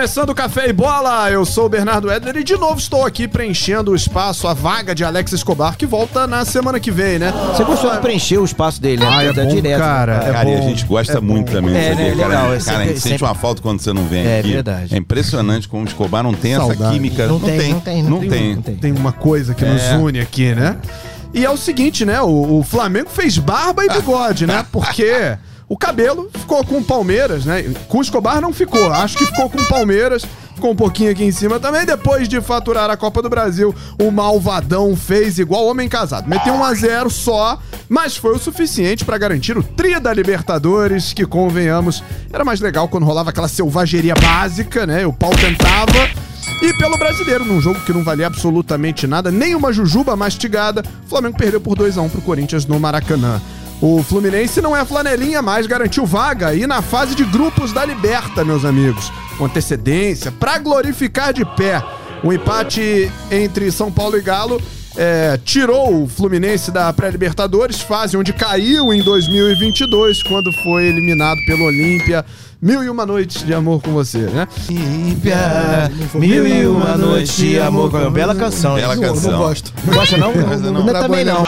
começando o Café e Bola. Eu sou o Bernardo Edler e de novo estou aqui preenchendo o espaço, a vaga de Alex Escobar, que volta na semana que vem, né? Você gostou de preencher o espaço dele, né? Ah, é Tá bom, direto. cara. É Cara, e a bom. gente gosta É muito bom. também É, disso né? aqui, cara. Legal, é cara, a sempre- gente sente sempre- uma falta quando você não vem É aqui. verdade. É impressionante como o Escobar não tem essa Saudade. química. Não tem, não tem, não Não tem, tem. não tem. Tem uma coisa que nos É. une aqui, né? E é o seguinte, né? O, o Flamengo fez barba e bigode, né? Porque o cabelo ficou com o Palmeiras, né? Com o Escobar não ficou. Acho que ficou com o Palmeiras. Ficou um pouquinho aqui em cima também. Depois de faturar a Copa do Brasil, o Malvadão fez igual homem casado. Meteu 1 a 0 só, mas foi o suficiente pra garantir o tri da Libertadores, que convenhamos, era mais legal quando rolava aquela selvageria básica, né? O pau tentava. E pelo brasileiro, num jogo que não valia absolutamente nada, nem uma jujuba mastigada, o Flamengo perdeu por 2 a 1 pro Corinthians no Maracanã. O Fluminense não é flanelinha, mas garantiu vaga e na fase de grupos da Liberta, meus amigos. Com antecedência, pra glorificar de pé. O empate entre São Paulo e Galo é, tirou o Fluminense da pré-Libertadores, fase onde caiu em 2022, quando foi eliminado pelo Olímpia. Mil e uma noites de amor com você, né? Mil e uma noites de amor. com- Bela canção, hein? Bela Não, canção. não gosto. Não gosta não? não. Não, Não. também não.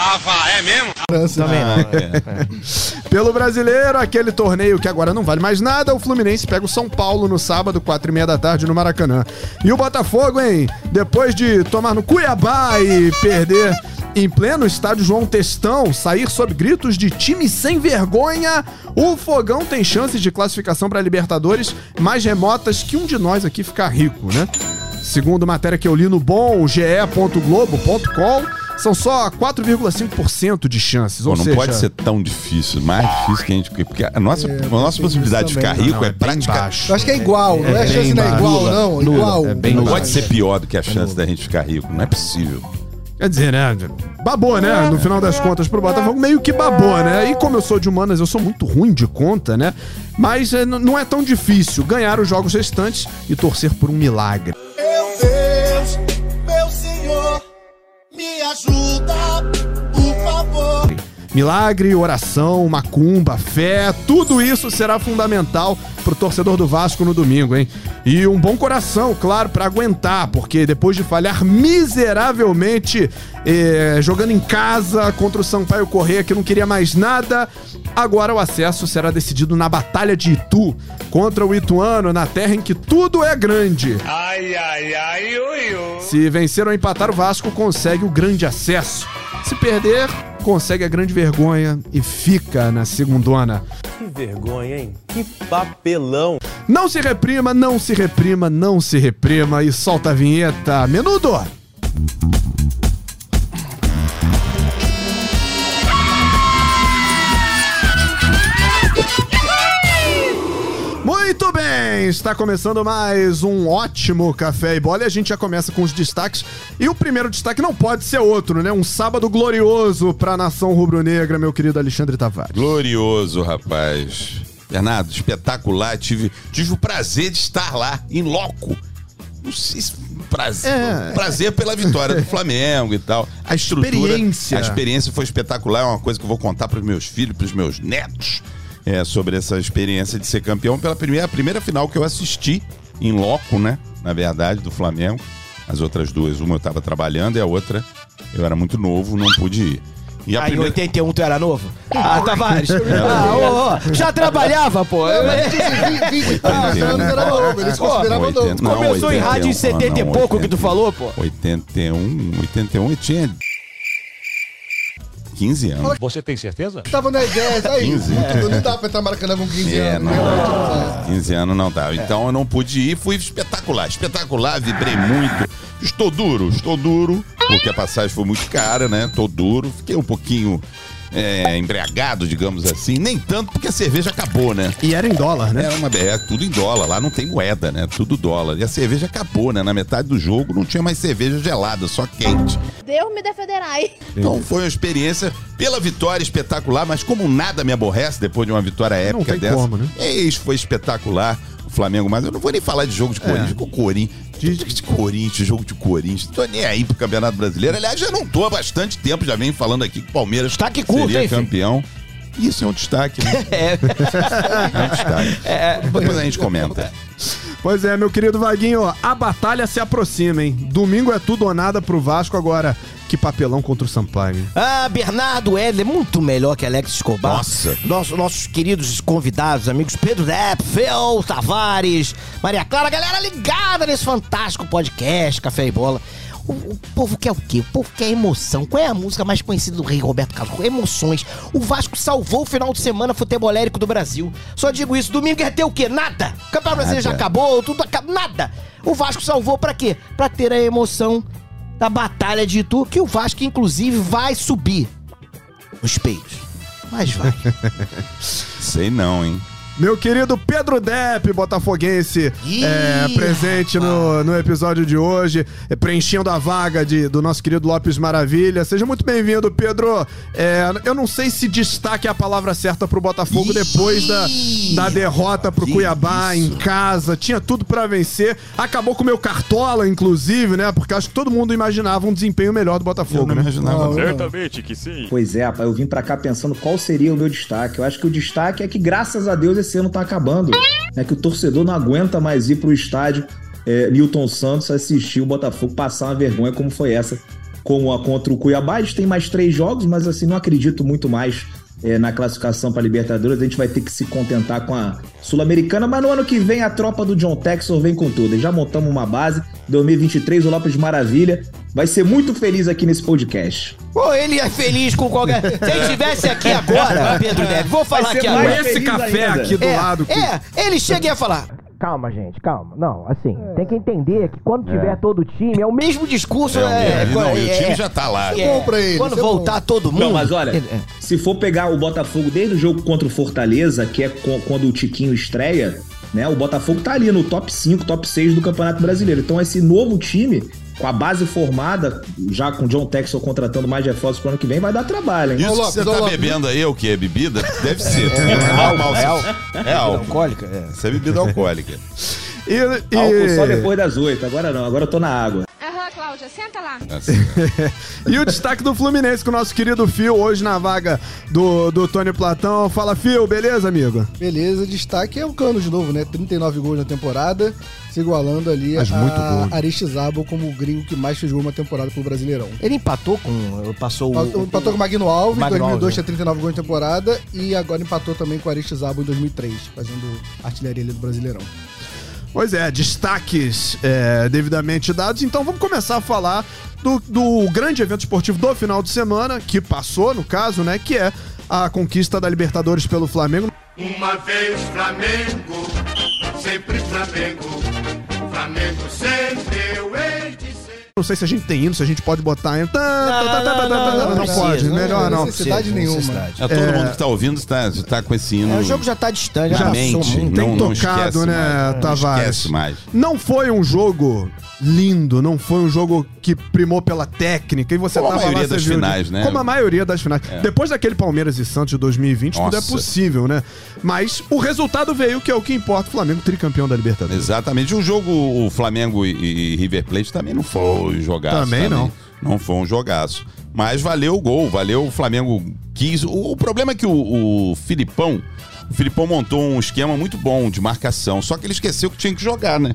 França. Também não. É. Pelo brasileiro, aquele torneio que agora não vale mais nada, o Fluminense pega o São Paulo no sábado, quatro e meia da tarde, no Maracanã. E o Botafogo, hein? Depois de tomar no Cuiabá e perder em pleno estádio João Testão, sair sob gritos de time sem vergonha, o Fogão tem chances de classificação para Libertadores mais remotas que um de nós aqui ficar rico, né? Segundo matéria que eu li no bom, ge.globo.com, são só 4,5% de chances. Pô, ou não seja, pode ser tão difícil, mais difícil que a gente. Porque a nossa, a nossa possibilidade de ficar rico Não, é, é bem praticamente. baixo. Eu acho que é igual, não é? A É chance não é igual, não. Nula. Igual. É bem Não baixo. pode ser pior do que a chance da gente ficar rico. Não é possível. Quer dizer, né? Babou, né? No final das contas, pro Botafogo meio que babou, né? E como eu sou de humanas, eu sou muito ruim de conta, né? Mas é, não é tão difícil ganhar os jogos restantes e torcer por um milagre. Meu Deus, meu Senhor, me ajuda, por favor. Milagre, oração, macumba, fé, tudo isso será fundamental pro torcedor do Vasco no domingo, hein? E um bom coração, claro, pra aguentar, porque depois de falhar miseravelmente eh, jogando em casa contra o Sampaio Correia, que não queria mais nada, agora o acesso será decidido na Batalha de Itu, contra o Ituano, na terra em que tudo é grande. Ai, ai, ai, ui, ui. Se vencer ou empatar, o Vasco consegue o grande acesso. Se perder, consegue a grande vergonha e fica na segundona. Que vergonha, hein? Que papelão. Não se reprima, não se reprima, não se reprima e solta a vinheta. Menudo! Muito bem, está começando mais um ótimo Café e Bola e a gente já começa com os destaques. E o primeiro destaque não pode ser outro, né? Um sábado glorioso para a nação rubro-negra, meu querido Alexandre Tavares. Glorioso, rapaz. Bernardo, espetacular. Tive, tive o prazer de estar lá, em loco. Não sei se prazer, É. prazer pela vitória do Flamengo e tal. A experiência. A experiência foi espetacular. É uma coisa que eu vou contar para os meus filhos, para os meus netos, é, sobre essa experiência de ser campeão pela primeira, a primeira final que eu assisti em loco, né? Na verdade, do Flamengo. As outras duas, uma eu estava trabalhando e a outra eu era muito novo, não pude ir. E a Aí em primeira... 81 tu era novo? Ah, Tavares. Ah, ô, ô, já trabalhava, pô. 20 anos era novo, eles Pô, consideravam novo. 80, não, Começou em rádio em 81, 70 e não, pouco que 80. tu falou, pô. 81, 81 e tinha 15 anos. Você tem certeza? Tava na 10, aí. 15. Não não dá pra entrar Maracanã com 15 É, anos. não. não dá. 15 anos não dava. Então eu não pude ir, fui espetacular, espetacular, vibrei muito. Estou duro, estou duro, porque a passagem foi muito cara, né? Tô duro, fiquei um pouquinho é, embriagado, digamos assim. Nem tanto, porque a cerveja acabou, né? E era em dólar, né? Era uma, é tudo em dólar, lá não tem moeda, né? Tudo dólar. E a cerveja acabou, né? Na metade do jogo não tinha mais cerveja gelada, só quente. Deus me defenderai. Então foi uma experiência pela vitória espetacular, mas como nada me aborrece depois de uma vitória épica tem dessa. como, né? Eis, foi espetacular. O Flamengo, mas eu não vou nem falar de jogo de Corinthians, com Corinthians. De, de Corinthians, jogo de Corinthians. Não tô nem aí pro Campeonato Brasileiro. Aliás, já não tô há bastante tempo, já venho falando aqui que o Palmeiras Destaque curto, seria hein, filho? campeão. Isso é um destaque, né? É. É um destaque. Depois a gente comenta. Pois é, meu querido Vaguinho, a batalha se aproxima, hein? Domingo é tudo ou nada pro Vasco agora. Que papelão contra o Sampaio. hein? Ah, Bernardo Edler, muito melhor que Alex Escobar. Nossa. Nosso- nossos queridos convidados, amigos Pedro Depp, Fel Tavares, Maria Clara, galera ligada nesse fantástico podcast, Café e Bola. O, o povo quer o quê? O povo quer emoção. Qual é a música mais conhecida do rei Roberto Carlos? Emoções. O Vasco salvou o final de semana futebolérico do Brasil. Só digo isso, domingo é ter o quê? Nada. O Campeonato Brasileiro já acabou, tudo acabou. Nada. O Vasco salvou pra quê? Pra ter a emoção da Batalha de Itu, que o Vasco, inclusive, vai subir os peitos. Mas vai. Sei não, hein? Meu querido Pedro Depp, botafoguense, é, presente no, no episódio de hoje, é, preenchendo a vaga de, do nosso querido Lopes Maravilha. Seja muito bem-vindo, Pedro. É, eu não sei se destaque é a palavra certa pro Botafogo Ih, depois da, da derrota pro Cuiabá isso. em casa. Tinha tudo pra vencer. Acabou com o meu cartola, inclusive, né? Porque acho que todo mundo imaginava um desempenho melhor do Eu Botafogo, não né? imaginava. não. Certamente que sim. Pois é, rapaz, eu vim pra cá pensando qual seria o meu destaque. Eu acho que o destaque é que, graças a Deus, esse ano tá acabando. É que o torcedor não aguenta mais ir pro estádio é, Santos assistir o Botafogo passar uma vergonha como foi essa, como a contra o Cuiabá. A gente tem mais três jogos, mas assim, não acredito muito mais é, na classificação para Libertadores. A gente vai ter que se contentar com a Sul-Americana, mas no ano que vem a tropa do John Texor vem com tudo. Já montamos uma base. 2023, o Lopes Maravilha vai ser muito feliz aqui nesse podcast. Pô, ele é feliz com qualquer. Se ele estivesse aqui agora, Pedro Neves, vou falar aqui agora. Com esse café ainda. aqui do é, lado. que- É, ele chega e ia falar. Calma, gente, calma. Não, assim, tem que entender que quando tiver todo o time, é o mesmo discurso. É, ele- não, e o é, time é, já tá lá. é, bom pra ele, Quando é voltar todo mundo. Não, mas olha, É, é. se for pegar o Botafogo desde o jogo contra o Fortaleza, que é quando o Tiquinho estreia, né? O Botafogo tá ali no top 5, top 6 do Campeonato Brasileiro. Então esse novo time, com a base formada, já com o John Texel contratando mais reforços pro ano que vem, vai dar trabalho, hein? Isso Ô, que Lopes, você tá Lopes. bebendo aí é o quê? É bebida? Deve ser. É, normal. é É álcool. Alcoólica? É. Isso é bebida alcoólica. E, e- Álcool só depois das 8, agora não, agora eu tô na água. Cláudia, senta lá. Assim. E o destaque do Fluminense com o nosso querido Fio, hoje na vaga do, do Tony Platão. Fala, Fio, beleza, amigo? Beleza, destaque é o Cano de novo, né? 39 gols na temporada, se igualando ali Mas a Aristizábal como o gringo que mais fez gol uma temporada pelo Brasileirão. Ele empatou com. Passou o. Empatou com o Magno Alves, em Magno 2002 Alves, tinha 39 gols na temporada e agora empatou também com o Aristizábal em 2003, fazendo artilharia ali do Brasileirão. Pois é, destaques é, devidamente dados. Então vamos começar a falar do, do grande evento esportivo do final de semana, que passou, no caso, né? Que é a conquista da Libertadores pelo Flamengo. Uma vez Flamengo, sempre Flamengo. Flamengo sempre eu. Não sei se a gente tem hino, se a gente pode botar. Tá, Não precisa, pode, melhor não. necessidade nenhuma. É, todo mundo que tá ouvindo está tá com esse hino É, o jogo já tá distante, já mente. Tem Não, não tocado, né, mais. Não Tavares? esquece mais. Não foi um jogo lindo, não foi um jogo que primou pela técnica. E você Como a tava lá, maioria você das finais, né? Como a maioria das finais. Depois daquele Palmeiras e Santos de 2020, tudo é Nossa. possível, né? Mas o resultado veio, que é o que importa. O Flamengo tricampeão da Libertadores. Exatamente. O jogo, o Flamengo e, e River Plate também não foi um jogaço. Também não. Não foi um jogaço. Mas valeu o gol, valeu o Flamengo quis. O, o problema é que o, o Filipão, o Filipão montou um esquema muito bom de marcação, só que ele esqueceu que tinha que jogar, né?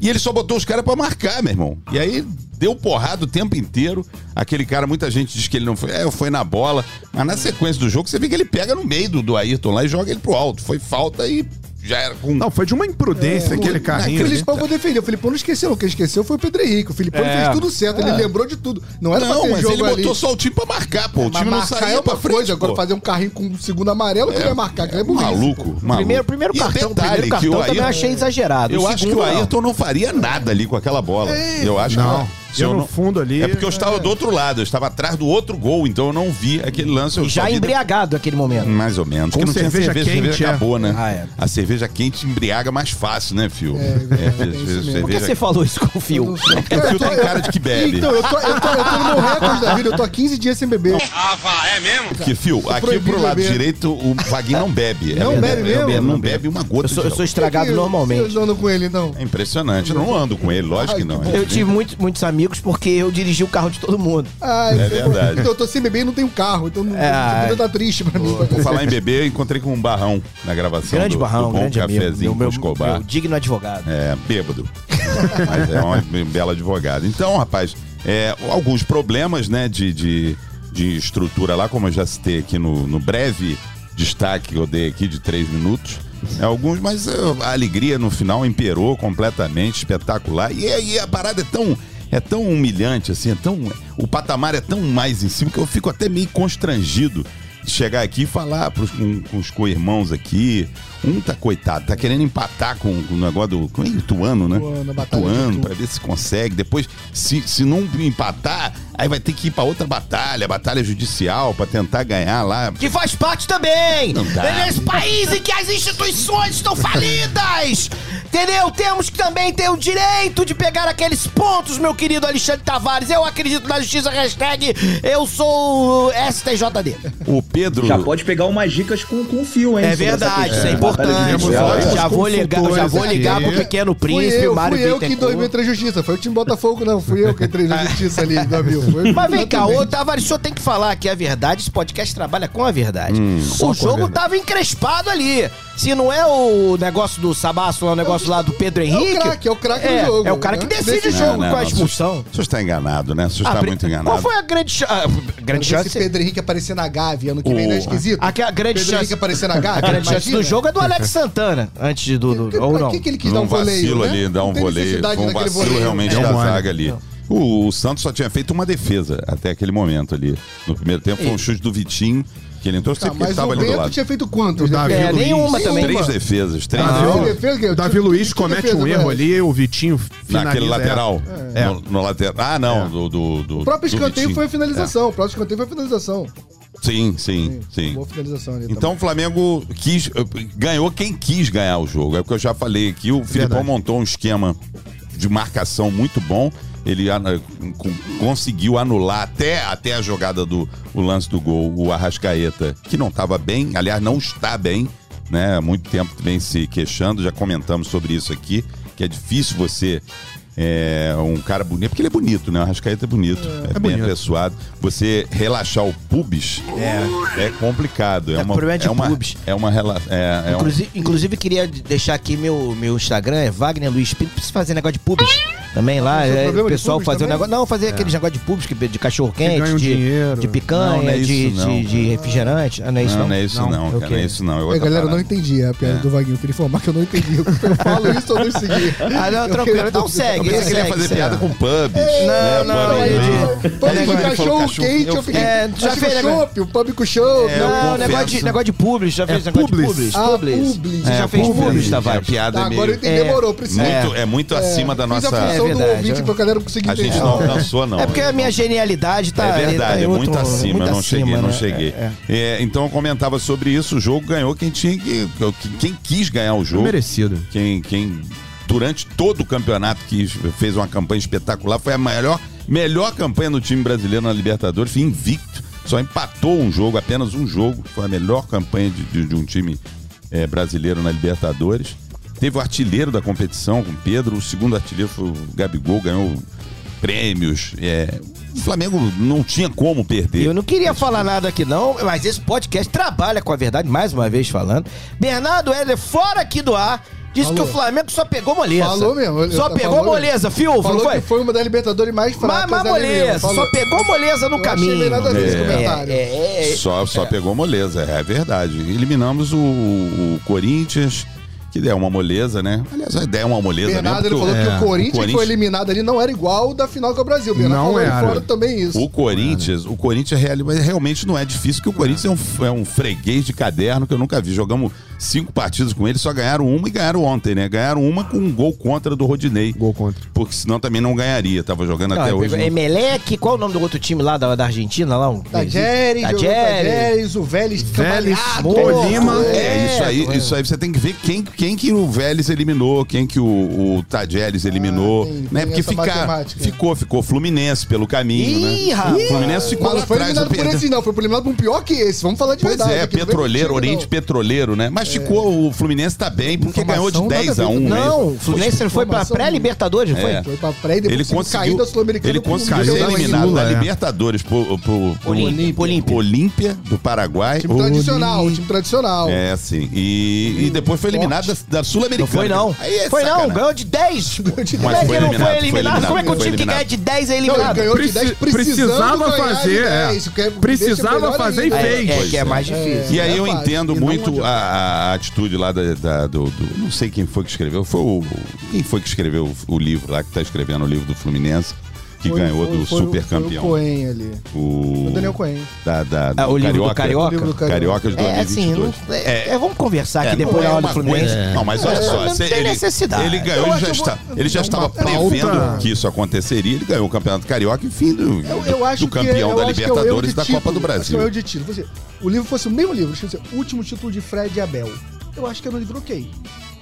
E ele só botou os caras pra marcar, meu irmão. E aí deu porrada o tempo inteiro. Aquele cara, muita gente diz que ele não foi, é, foi na bola. Mas na sequência do jogo, você vê que ele pega no meio do, do Ayrton lá e joga ele pro alto. Foi falta e já era com. Não, foi de uma imprudência aquele O carrinho. ali. Filipão vou defender. O Filipão não esqueceu. O que esqueceu foi o Pedro Henrique. O Filipão É. fez tudo certo. Ele lembrou de tudo. Não era pra Não, ter mas jogo ele ali. botou só o time pra marcar, pô. O Mas time não marcar saía é pra uma frente, coisa. Agora fazer um carrinho com o segundo amarelo, que vai marcar. Aquilo é burrice. maluco, maluco. Primeiro, primeiro E cartão, primeiro que cartão o também achei exagerado. Eu O acho que o não. Ayrton não faria nada ali com aquela bola. eu acho Não, que se eu no fundo ali- É porque eu estava do outro lado, eu estava atrás do outro gol, então eu não vi aquele lance. Eu já vi embriagado naquele momento. Mais ou menos. Com Porque não tinha cerveja cerveja, quente, cerveja é. acabou, né? Ah, é. A cerveja quente embriaga mais fácil, né, Fio? É, tem isso mesmo. Por que cerveja... você falou isso com o Fio? Porque o Fio tem cara de que bebe. Então, eu tô, eu, tô, eu tô no meu recorde da vida. Eu tô há 15 dias sem beber. Porque, Fio, aqui pro lado beber. direito, o Vaguinho não bebe. Não verdade. bebe mesmo? Não bebe uma gota Eu sou, de eu estragado Eu- normalmente. Eu ando com ele, então. É impressionante. Eu não ando com ele, lógico que não. Eu tive muitos amigos amigos porque eu dirigi o carro de todo mundo. Ah, É eu- verdade. Então eu tô sem beber e não tenho carro. Então não, É. não tá triste pra mim. Por falar em bebê, eu encontrei com um barrão na gravação Grande do, barrão, do Bom grande amigo. Cafezinho Meu, com meu, Escobar. meu digno advogado. É, bêbado. Mas é um belo advogado. Então, rapaz, é, alguns problemas, né, de, de, de estrutura lá, como eu já citei aqui no, no breve destaque que eu dei aqui de três minutos. É, alguns, mas é, a alegria no final imperou completamente, espetacular. E, aí a parada é tão. É tão humilhante, assim, é tão. O patamar é tão mais em cima que eu fico até meio constrangido de chegar aqui e falar pros, com, com os co-irmãos aqui. Um tá coitado, tá querendo empatar com, com o negócio do. Com o Ituano, né? Ituano, Ituano, Itu. pra ver se consegue. Depois, se, se não empatar, aí vai ter que ir pra outra batalha, batalha judicial, pra tentar ganhar lá. Que faz parte também! Não dá. É nesse país em que as instituições estão falidas! Entendeu? Temos que também ter o direito de pegar aqueles pontos, meu querido Alexandre Tavares. Eu acredito na justiça, hashtag eu sou STJD. O Pedro. Já pode pegar umas dicas com, com fio, hein? É verdade, isso é da batalha importante. Já vou ligar, já vou ligar pro pequeno príncipe, eu, Mário fui eu que em Bittencourt. 2000 entrei na justiça. Foi o time Botafogo, não. Fui eu que entrei na justiça ali, amigo. Foi Mas vem cá, ô Tavares, o senhor tem que falar que a verdade, esse podcast trabalha com a verdade. só o a jogo verdade. tava encrespado ali. Se não é o negócio do Sabaço, lá, o negócio lá do Pedro Henrique. craque, é o craque do é, jogo, É o cara que né? decide o jogo Não, com a expulsão. O senhor está enganado, né? O senhor Ah, está muito enganado. Qual foi a grande, cha- ah, grande chance? Pedro Henrique aparecer na Gávea ano que vem O- não é esquisito? Aqui a grande Pedro Henrique chance. aparecer na A Gávea? grande chance do jogo é do Alex Santana, antes de do, do- Que- ou não. que, que ele quis dar um um voleio? vacilo né? ali, dar Não um voleio. Foi um vacilo voleio. realmente É da zaga ali. O, o Santos só tinha feito uma defesa até aquele momento ali. No primeiro tempo foi um chute do Vitinho, que ele entrou Tá, sempre que estava ali do lado. tinha feito quantos? O Davi É, Luiz. nenhuma também. Três defesas, três Ah, defesas. defesa, O Davi Luiz comete defesa, um né? erro ali, o Vitinho Naquele lateral. É. No, no lateral. Ah, não, do, do, do. O próprio do escanteio foi a finalização. O próprio escanteio foi a finalização. Sim, sim, sim. Boa finalização ali. Então o Flamengo quis, ganhou quem quis ganhar o jogo. É o que eu já falei aqui. O Filipão montou um esquema de marcação muito bom. Ele com- conseguiu anular até, até a jogada do o lance do gol, o Arrascaeta, que não estava bem, aliás, não está bem, né? Há muito tempo vem se queixando, já comentamos sobre isso aqui, que é difícil você. É, um cara bonito, porque ele é bonito, né? O Arrascaeta é bonito, é, bem bonito. apessoado. Você relaxar o pubis é, complicado. É, É uma, problema de é uma, pubis. É uma relação. É, é um- Inclusive, inclusive, queria deixar aqui meu, meu Instagram, é Wagner Luiz Pinto, precisa fazer negócio de pubs também lá. É, problema o de pessoal fazer um negócio. Não, fazer aqueles negócio de pubs, que- de cachorro ganham quente, de, de picanha, Não, não é de, isso, não. de, de refrigerante. Ah, não é isso, não, não? não é isso não, Não, cara. ok. Não é isso não. É É, galera, eu não entendi a piada É. do Vaguinho. Eu queria informar que eu não entendi. Eu falo isso ou não segui. Ah, não, tranquilo. Então segue. Pensei que ele ia fazer piada com pubs. Não, né? não, Pub Pub falou cachorro quente, eu fiquei. É, já fez chopp, o pub com. É, eu Não, negócio de, negócio de publis. Já fez É negócio de publis? Ah, publis. publis. Você já É, fez publis. publis, É, Tavares? a piada Tá, é agora É. demorou, precisa. É muito acima da nossa... É verdade, é. A gente não alcançou, não. É porque a minha genialidade tá. É verdade, tá em é muito acima, eu não cheguei, não né? cheguei. É, é. É, então eu comentava sobre isso, o jogo ganhou quem tinha que. Quem quis ganhar o jogo. Merecido. Quem, quem durante todo o campeonato que fez uma campanha espetacular, foi a melhor, melhor campanha do time brasileiro na Libertadores, foi invicto. Só empatou um jogo, apenas um jogo. Foi a melhor campanha de, de- de um time eh, brasileiro na Libertadores. Teve o artilheiro da competição com o Pedro, o segundo artilheiro foi o Gabigol, ganhou prêmios. eh, o Flamengo não tinha como perder. Eu não queria falar nada aqui não, mas esse podcast trabalha com a verdade, mais uma vez falando. Bernardo Heller, fora aqui do ar, disse Falou. que o Flamengo só pegou moleza. Falou mesmo. Só tá pegou falando moleza. Fiu, Falou não foi? que foi uma das Libertadores mais Mas, fracas mas mesmo. moleza, só pegou moleza no Eu caminho. meio nada esse É. comentário. É, é, é. Só, só pegou moleza, é verdade. Eliminamos o, o Corinthians, que é uma moleza, né? Aliás, a ideia é uma moleza Bernardo ele mesmo. falou porque que o Corinthians, que Corinthians- foi eliminado ali não era igual o da final com o Brasil. Bernardo Não falou era. fora também isso. O Corinthians, o Corinthians real- mas realmente não é difícil, porque o Corinthians é um, é um freguês de caderno que eu nunca vi. Jogamos cinco partidas com ele, só ganharam uma e ganharam ontem, né? Ganharam uma com um gol contra do Rodinei. Gol contra. Porque senão também não ganharia. Tava jogando até Não, hoje. pegou não- Emelec, qual o nome do outro time lá da, da Argentina? Lá, um, Jerry. Jerry, o Vélez Vélez. Tolima. É, isso aí, É, isso aí você tem que ver quem, quem quem que o Vélez eliminou, quem que o, o Tajeres eliminou, Ah, tem- né? tem Porque essa fica, matemática. ficou, ficou Fluminense pelo caminho, Ih, né? rapaz. O Fluminense ficou Mas lá não foi eliminado por esse, não. Foi eliminado por um pior que esse. Vamos falar de Pois verdade. é, vem com petroleiro, time, Oriente não. Petroleiro, né? Mas ficou, o Fluminense tá bem, porque ganhou de Informação 10 a nada a ver 1 com- né? Não, o Fluminense foi pra pré-Libertadores, não foi? É. Foi pra pré e depois Ele conseguiu da Sul-Americana. ele conseguiu ser eliminado da é. Libertadores por, por, por Olímpia. Do Paraguai. Time tradicional, time tradicional. É, sim. E depois foi eliminado da, da Sul-Americana. Não foi não. Aí é foi não, sacanagem. ganhou de 10. Como de é Mas que foi não eliminado, foi foi eliminado? eliminado, Como é que o foi time que ganha de 10 é Não, ele eliminado? ganhou de Preci- 10 precisando precisava ganhar de fazer, 10. é. Que é- Precisava fazer ainda. e fez. É, é que é é. mais difícil. E aí É eu entendo não muito a, a atitude lá da, da- do, do- Não sei quem foi que escreveu. Foi o. Quem foi que escreveu o, o livro lá, que tá escrevendo o livro do Fluminense, que Foi- ganhou foi- do foi o- super Foi campeão. o Cohen ali. O, O Daniel Cohen. Da, da, Ah, o livro do Carioca? O livro do Carioca. Carioca de É assim, 2022. não, é, é, vamos conversar aqui É, depois da é hora do Fluminense. coisa- Não, mas olha É, só, não tem ele, necessidade. ele ganhou, Eu ele já, eu está, vou- ele já é estava uma pauta. prevendo que isso aconteceria. Ele ganhou o Campeonato Carioca e fim do, Eu, eu acho do que é- campeão eu da é Libertadores e da. Copa do Acho que é o Brasil. erro de título. Você- o livro fosse o mesmo livro, deixa eu dizer, último título de Fred e Abel. Eu acho que era um livro ok.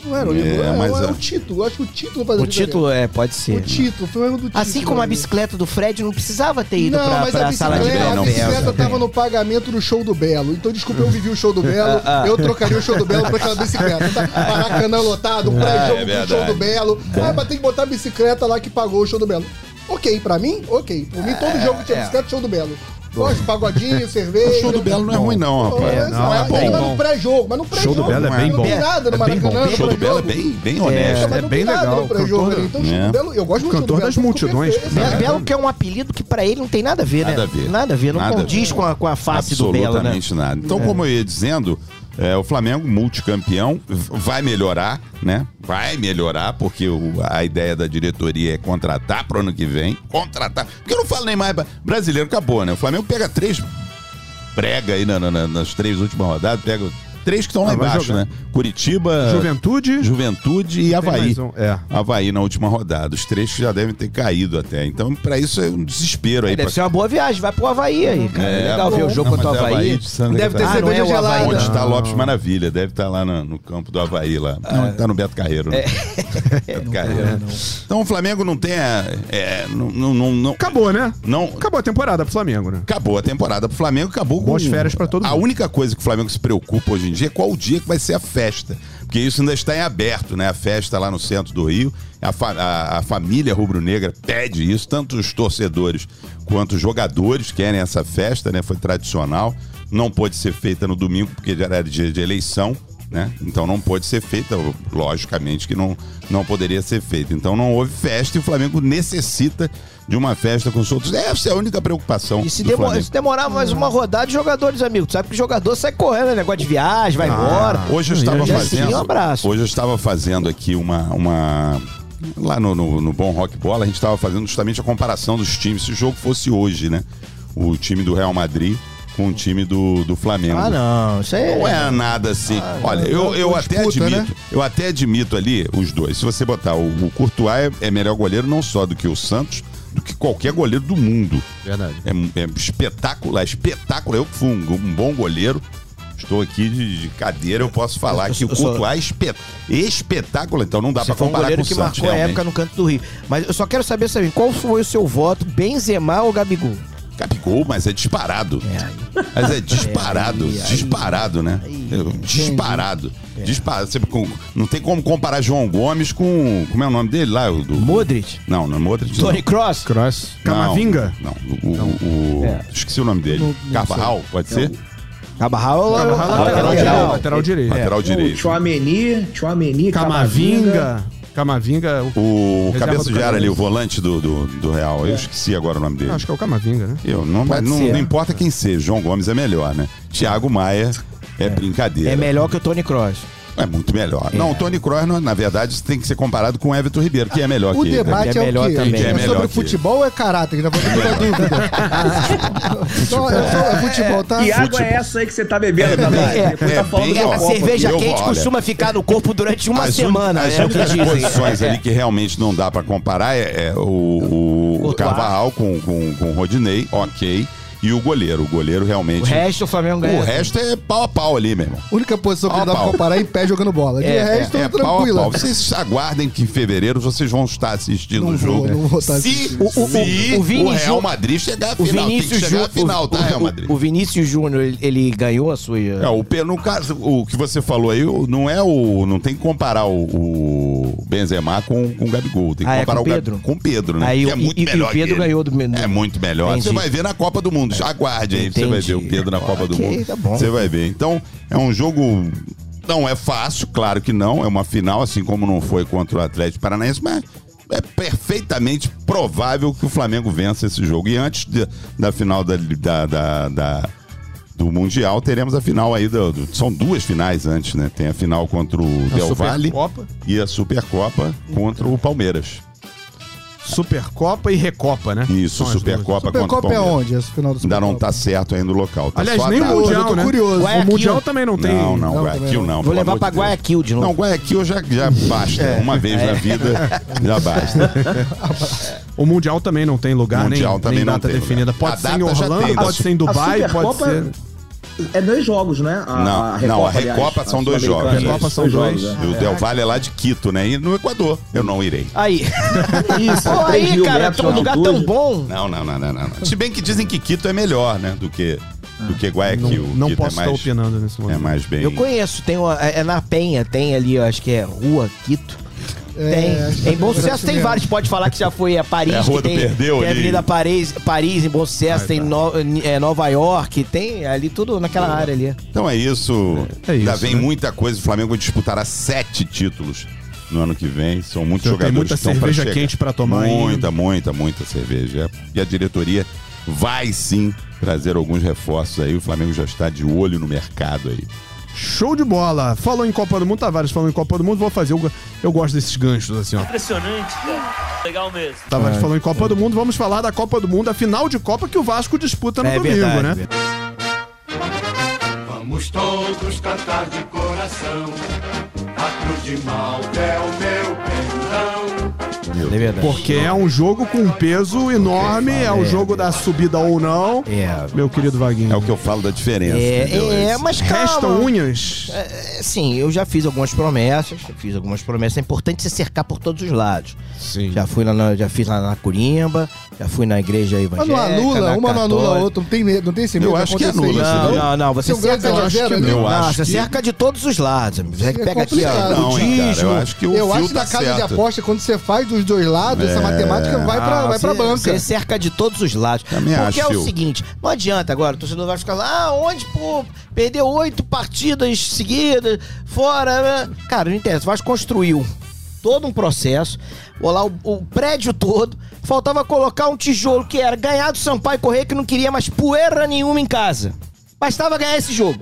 Não era um É, livro. É, mas é, é. o título. Eu acho que o título faz a O título é, pode O ser. título, foi o erro do título. Assim como a né? bicicleta do Fred não precisava ter ido Não, pra, mas pra a sala de bicicleta, Não, a bicicleta tava no pagamento do show do Belo. Então, desculpa, eu vivi o show do Belo. Ah, eu trocaria o show do Belo por aquela bicicleta. Tá? Maracanã lotado, um pré-jogo é do show do Belo. Ah, mas tem que botar a bicicleta lá que pagou o show do Belo. Ok, pra mim, ok. Por mim, todo jogo que tinha bicicleta, show do Belo. Gosto, pagodinho, cerveja. O show do Belo não é ruim, não, rapaz. É, não, é mas bom. Mas no pré-jogo, mas no pré-jogo. Show do Belo é Não bem Não bom. tem nada no É. Maracanã. O show do Belo é bem, bem honesto. É não bem nada legal, cantor- ali. Então, show É. do Belo, eu gosto muito do show do Cantor das multidões. Belo, É, que é um apelido que pra ele não tem nada a ver, Nada né? a ver. Nada a ver, não Nada a condiz ver. com a, com a face do Belo, né? Absolutamente nada. Então, como eu ia dizendo, é, o Flamengo multicampeão vai melhorar, né? Vai melhorar, porque o- a ideia da diretoria é contratar pro ano que vem. Contratar. Porque eu não falo nem mais. Brasileiro acabou, né? O Flamengo pega três brega aí na- na- nas três últimas rodadas, pega três que estão lá Ah, embaixo, né? Curitiba, Juventude. Juventude e Havaí. um, é. Havaí na última rodada. Os três que já devem ter caído até. Então, pra isso é um desespero aí. Deve pra- ser uma boa viagem, vai pro Havaí aí, cara. É, legal ver bom. o jogo Não, contra o é Havaí. de Santa Deve ter. Ah, é cerveja Havaí, gelada. Onde está Lopes Maravilha? Deve estar lá no, no campo do Havaí lá. Não, está no Beto Carreiro. Né? Beto Carreiro. Então o Flamengo não tem. a- é, não, não, não, não- Acabou, né? não- Acabou a temporada pro Flamengo, né? Acabou a temporada pro Flamengo, acabou Boas com... férias pra todo A mundo. única coisa que o Flamengo se preocupa hoje em dia qual o dia que vai ser a festa. Porque isso ainda está em aberto, né? A festa lá no centro do Rio. A, fa- a- a família rubro-negra pede isso, tanto os torcedores quanto os jogadores querem essa festa, né? Foi tradicional. Não pôde ser feita no domingo, porque já era dia de eleição. Né? Então não pôde ser feita, logicamente que não, não poderia ser feita. Então não houve festa e o Flamengo necessita de uma festa com os outros. Essa é a única preocupação. E se, do demo- Flamengo. se demorar mais uma rodada, jogadores, amigo. Tu sabe que o jogador sai correndo, né? negócio de viagem, vai embora. Hoje eu estava é fazendo. assim, um abraço. Hoje eu estava fazendo aqui uma. uma lá no, no, no Bom Rock Bola, a gente estava fazendo justamente a comparação dos times. Se o jogo fosse hoje, né? O time do Real Madrid com o time do, do Flamengo. Ah, não. Isso aí Não é nada assim. Olha, eu, eu até disputa, admito, né? eu até admito ali os dois. Se você botar o, o Courtois é, é melhor goleiro não só do que o Santos, do que qualquer goleiro do mundo. Verdade. É, é espetacular, espetacular. Eu que fui um, um bom goleiro. Estou aqui de, de cadeira, eu posso falar Eu que o eu sou- Courtois é espet- espetacular. Então não dá pra foi um comparar goleiro com o que Santos, marcou a realmente. época no canto do Rio. Mas eu só quero saber, sabe, qual foi o seu voto? Benzema ou Gabigol? Gabigol, mas é disparado. É, Mas é disparado, É, aí, aí. disparado, né? Aí. Disparado. Disparado. Você, com- não tem como comparar João Gomes com. Como é o nome dele lá? O do, Modric? Não, não é Modric. Tony não. Cross? Cross. Não, Camavinga? Não, o. o- o- É. Esqueci o nome dele. Carvajal, pode ser? Cabarral ou Lateral, lateral direito. geral? Lateral direito. Lateral O direito. Chouameni, Chouameni, Camavinga. Camavinga. Camavinga. o- O cabeça de área ali, o volante do, do, do Real. Eu esqueci agora o nome dele. Acho que é o Camavinga, né? Eu, não, não, ser. não importa quem seja, João Gomes é melhor, né? Thiago Maia é, brincadeira. É melhor que o Tony Cross. É muito melhor. Não, o Tony Kroos, na verdade, tem que ser comparado com o Everton Ribeiro, que é melhor O que ele. debate É é, melhor o quê? também. É É, melhor sobre que futebol ou é caráter? Que tá falando toda dúvida. Só, é, é futebol, tá? Que água Futebol. é essa aí que você tá bebendo, Tavares? É, é tá falando ó, A cerveja quente olha, costuma ficar no corpo durante uma As semana. As é o que únicas posições ali que realmente não dá pra comparar é, é o, o, o. Carvajal com, com, com o Rodinei, ok. E o goleiro. O goleiro realmente. O resto o Flamengo ganha. O resto é pau a pau ali, meu irmão. A única posição que Pau dá pra comparar é em pé jogando bola. De É, resto, É pau a pau. Vocês aguardem que em fevereiro vocês vão estar assistindo Não o vou, jogo. não vou estar se assistindo. O- o- se o o, Real Madrid chegar à O final. Tem que chegar à final, tá, Real o, Madrid? o Vinícius Júnior, ele, ele ganhou a sua. É, o P, no caso, o que você falou aí, não é o. Não tem que comparar o, o Benzema com, com o Gabigol. Tem que Ah, é comparar com o o Gabi- Pedro? com o Pedro, né? Aí que é muito e- e melhor o Pedro ganhou do- É muito melhor. Entendi. Você vai ver na Copa do Mundo. Aguarde aí, você vai Entendi. ver o Pedro na Copa do Mundo. tá. Você vai ver. Então, é um jogo. Não é fácil, claro que não. É uma final, assim como não foi contra o Atlético Paranaense, mas é perfeitamente provável que o Flamengo vença esse jogo. E antes de- da final da, da- da- da- do Mundial, teremos a final aí. Do, do- são duas finais antes, né? Tem a final contra o Del Valle e a Supercopa contra o Palmeiras. Supercopa e Recopa, né? Isso, São Supercopa contra o Supercopa é onde? Esse final do Ainda não tá certo ainda o local. Tá Aliás, só nem o data. Mundial, né? curioso. O Mundial também não tem. Não, não, Não, Guayaquil não. Vou levar pra de. Guayaquil de novo. Não, Guayaquil já, já basta. Uma vez na vida, já basta. O Mundial também não tem lugar, Mundial nem, também nem não data tem definida. lugar. Pode A ser em Orlando, pode A ser em Dubai, pode ser... É dois jogos, né? A, Não, a não, a aliás, Recopa são dois jogos. Recopa Isso, são dois. jogos, E o Del Valle é lá de Quito, né? E no Equador. Eu não irei. Aí. é. Isso, Pô, 3 aí, cara, tá um lugar tão bom. Não, não, não, não, não. Se bem que dizem que Quito é melhor, né? Do que, do que Guayaquil. Não, não Quito posso é estar opinando nesse É momento. mais bem... Eu conheço, tem uma, é é na Penha, tem ali, eu acho que é Rua Quito. É, tem. Em Bom é Sucesso isso tem vários, pode falar que já foi a Paris, É a Rua que do tem, Perdeu tem a ali. Avenida Paris, Paris em Bom Sucesso, tem no- é, Nova York, tem ali tudo naquela área ali. Então é isso. É Ainda isso, vem né? muita coisa. O Flamengo disputará sete títulos no ano que vem. São muitos tem jogadores muita que estão cerveja chegar. quente pra tomar Muita, ainda. muita, muita cerveja. E a diretoria vai sim trazer alguns reforços aí. O Flamengo já está de olho no mercado aí. Show de bola. Falou em Copa do Mundo, Tavares falou em Copa do Mundo, vou fazer. o- Eu gosto desses ganchos, assim, ó. Impressionante, cara. Legal mesmo. Tavares falou em Copa do Mundo, vamos falar da Copa do Mundo, a final de Copa que o Vasco disputa no É domingo, verdade, né? Vamos todos cantar de coração. A cruz de Malta é o meu É verdade. Porque é um jogo com um peso enorme, é o jogo da subida ou não. É. Meu querido Vaguinho. É o que eu falo da diferença. É, é, mas Resta calma. unhas. É, Sim, eu já fiz algumas promessas, fiz algumas promessas. É importante se cercar por todos os lados. Sim. Já fui lá na, já fiz lá na Corimba, já fui na igreja Mas evangélica. não anula, uma não anula a outra. Não tem, medo, não tem esse medo Eu de acho que anula. Não, não, não, você um cerca, zero. Eu não, você que- cerca de todos os lados. amigo. Você É pega aqui, ó, budismo. eu acho que o Eu acho que tá na casa de aposta, quando você faz dos dois lados, essa É. matemática vai pra, Ah, vai pra você- banca. Você cerca de todos os lados. Também Porque acho, é o seguinte, não adianta agora, o torcedor vai ficar lá, ah, onde, pô, perdeu oito partidas seguidas, fora, né? Cara, não interessa, vai construiu todo um processo, lá, o, o prédio todo, faltava colocar um tijolo que era ganhar do Sampaio Correia que não queria mais poeira nenhuma em casa. Bastava ganhar esse jogo.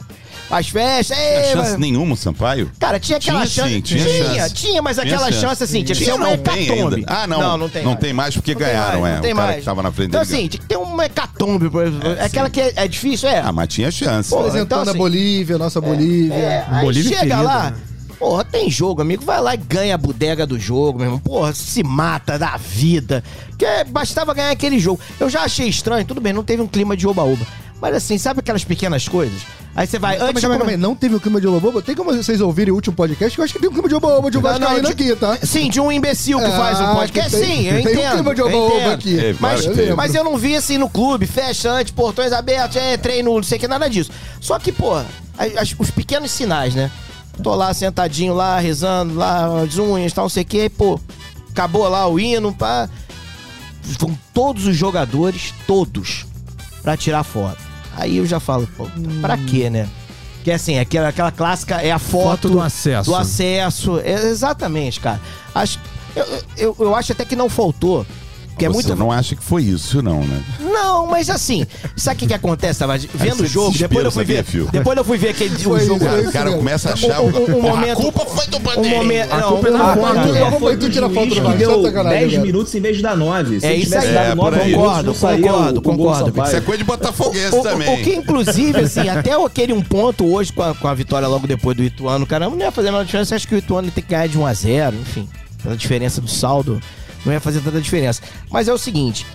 As festas, ei, tinha chance mas- nenhuma, Sampaio? Cara, tinha aquela Tinha, chance. sim, tinha tinha, chance. tinha, mas Tinha aquela chance. chance assim, tinha que ser uma hecatombe. ainda. Ah, não. Não, não tem. Não mais. tem mais porque Não tem ganharam, mais, é. não tem o cara mais. que tava na frente Então, dele assim, tinha que ter uma hecatombe. por exemplo. É, Aquela sim. que é, é difícil, é. Ah, mas tinha chance. Pô, Apresentando então, a assim, Bolívia, nossa Bolívia. É, aí Bolívia chega ferida, lá. né? Porra, tem jogo, amigo. Vai lá e ganha a bodega do jogo, meu irmão. Porra, se mata da vida. Que é, bastava ganhar aquele jogo. Eu já achei estranho, tudo bem, não teve um clima de oba-oba. Mas assim, sabe aquelas pequenas coisas? Aí você vai. Calma, Antes calma, calma aí. Não teve um clima de oba Tem como vocês ouvirem o último podcast? Que eu acho que tem um clima de oba de um Não, não, vascaíno de- aqui, tá? Sim, de um imbecil que Ah, faz um podcast. tem- Sim, eu tem um entendo. clima de entendo. aqui. É, Mas, eu mas eu não vi assim no clube, fecha antes, portões abertos, é, treino, não sei o que, nada disso. Só que, pô, os pequenos sinais, né? Tô lá sentadinho lá, rezando lá, as unhas, tal, não sei o que, pô, acabou lá o hino, pá. Vão todos os jogadores, todos, pra tirar foto. Aí eu já falo, pô, pra quê, né? Que assim, aquela, aquela clássica é a foto, Foto do acesso. Do acesso. É, exatamente, cara. Acho, eu, eu, eu acho até que não faltou. Porque é Você muito. não acha que foi isso, não, né? Não, mas assim, sabe o que, que acontece, Tavares? Vendo o jogo, depois eu fui ver. Phil? Depois eu fui ver aquele o Foi jogo. isso, Cara, é o cara começa a achar. Um- um Porra, momento- a culpa foi do Bandeira. momento. A não, culpa é um- da ah, foto. cara, Eu vou foi tu tirar foto do sacanagem, 10 velho. minutos em vez de dar 9. Se É isso aí, é, 9 por aí. minutos, Concordo, não concordo, o- o do concordo. Isso é coisa de botafoguense O, também. o, o que, inclusive, assim, até aquele um ponto hoje com a, com a vitória logo depois do Ituano, caramba, não ia fazer nada diferença. Acho que o Ituano tem que ganhar de 1 a 0 enfim. Pela diferença do saldo, não ia fazer tanta diferença. Mas é o seguinte: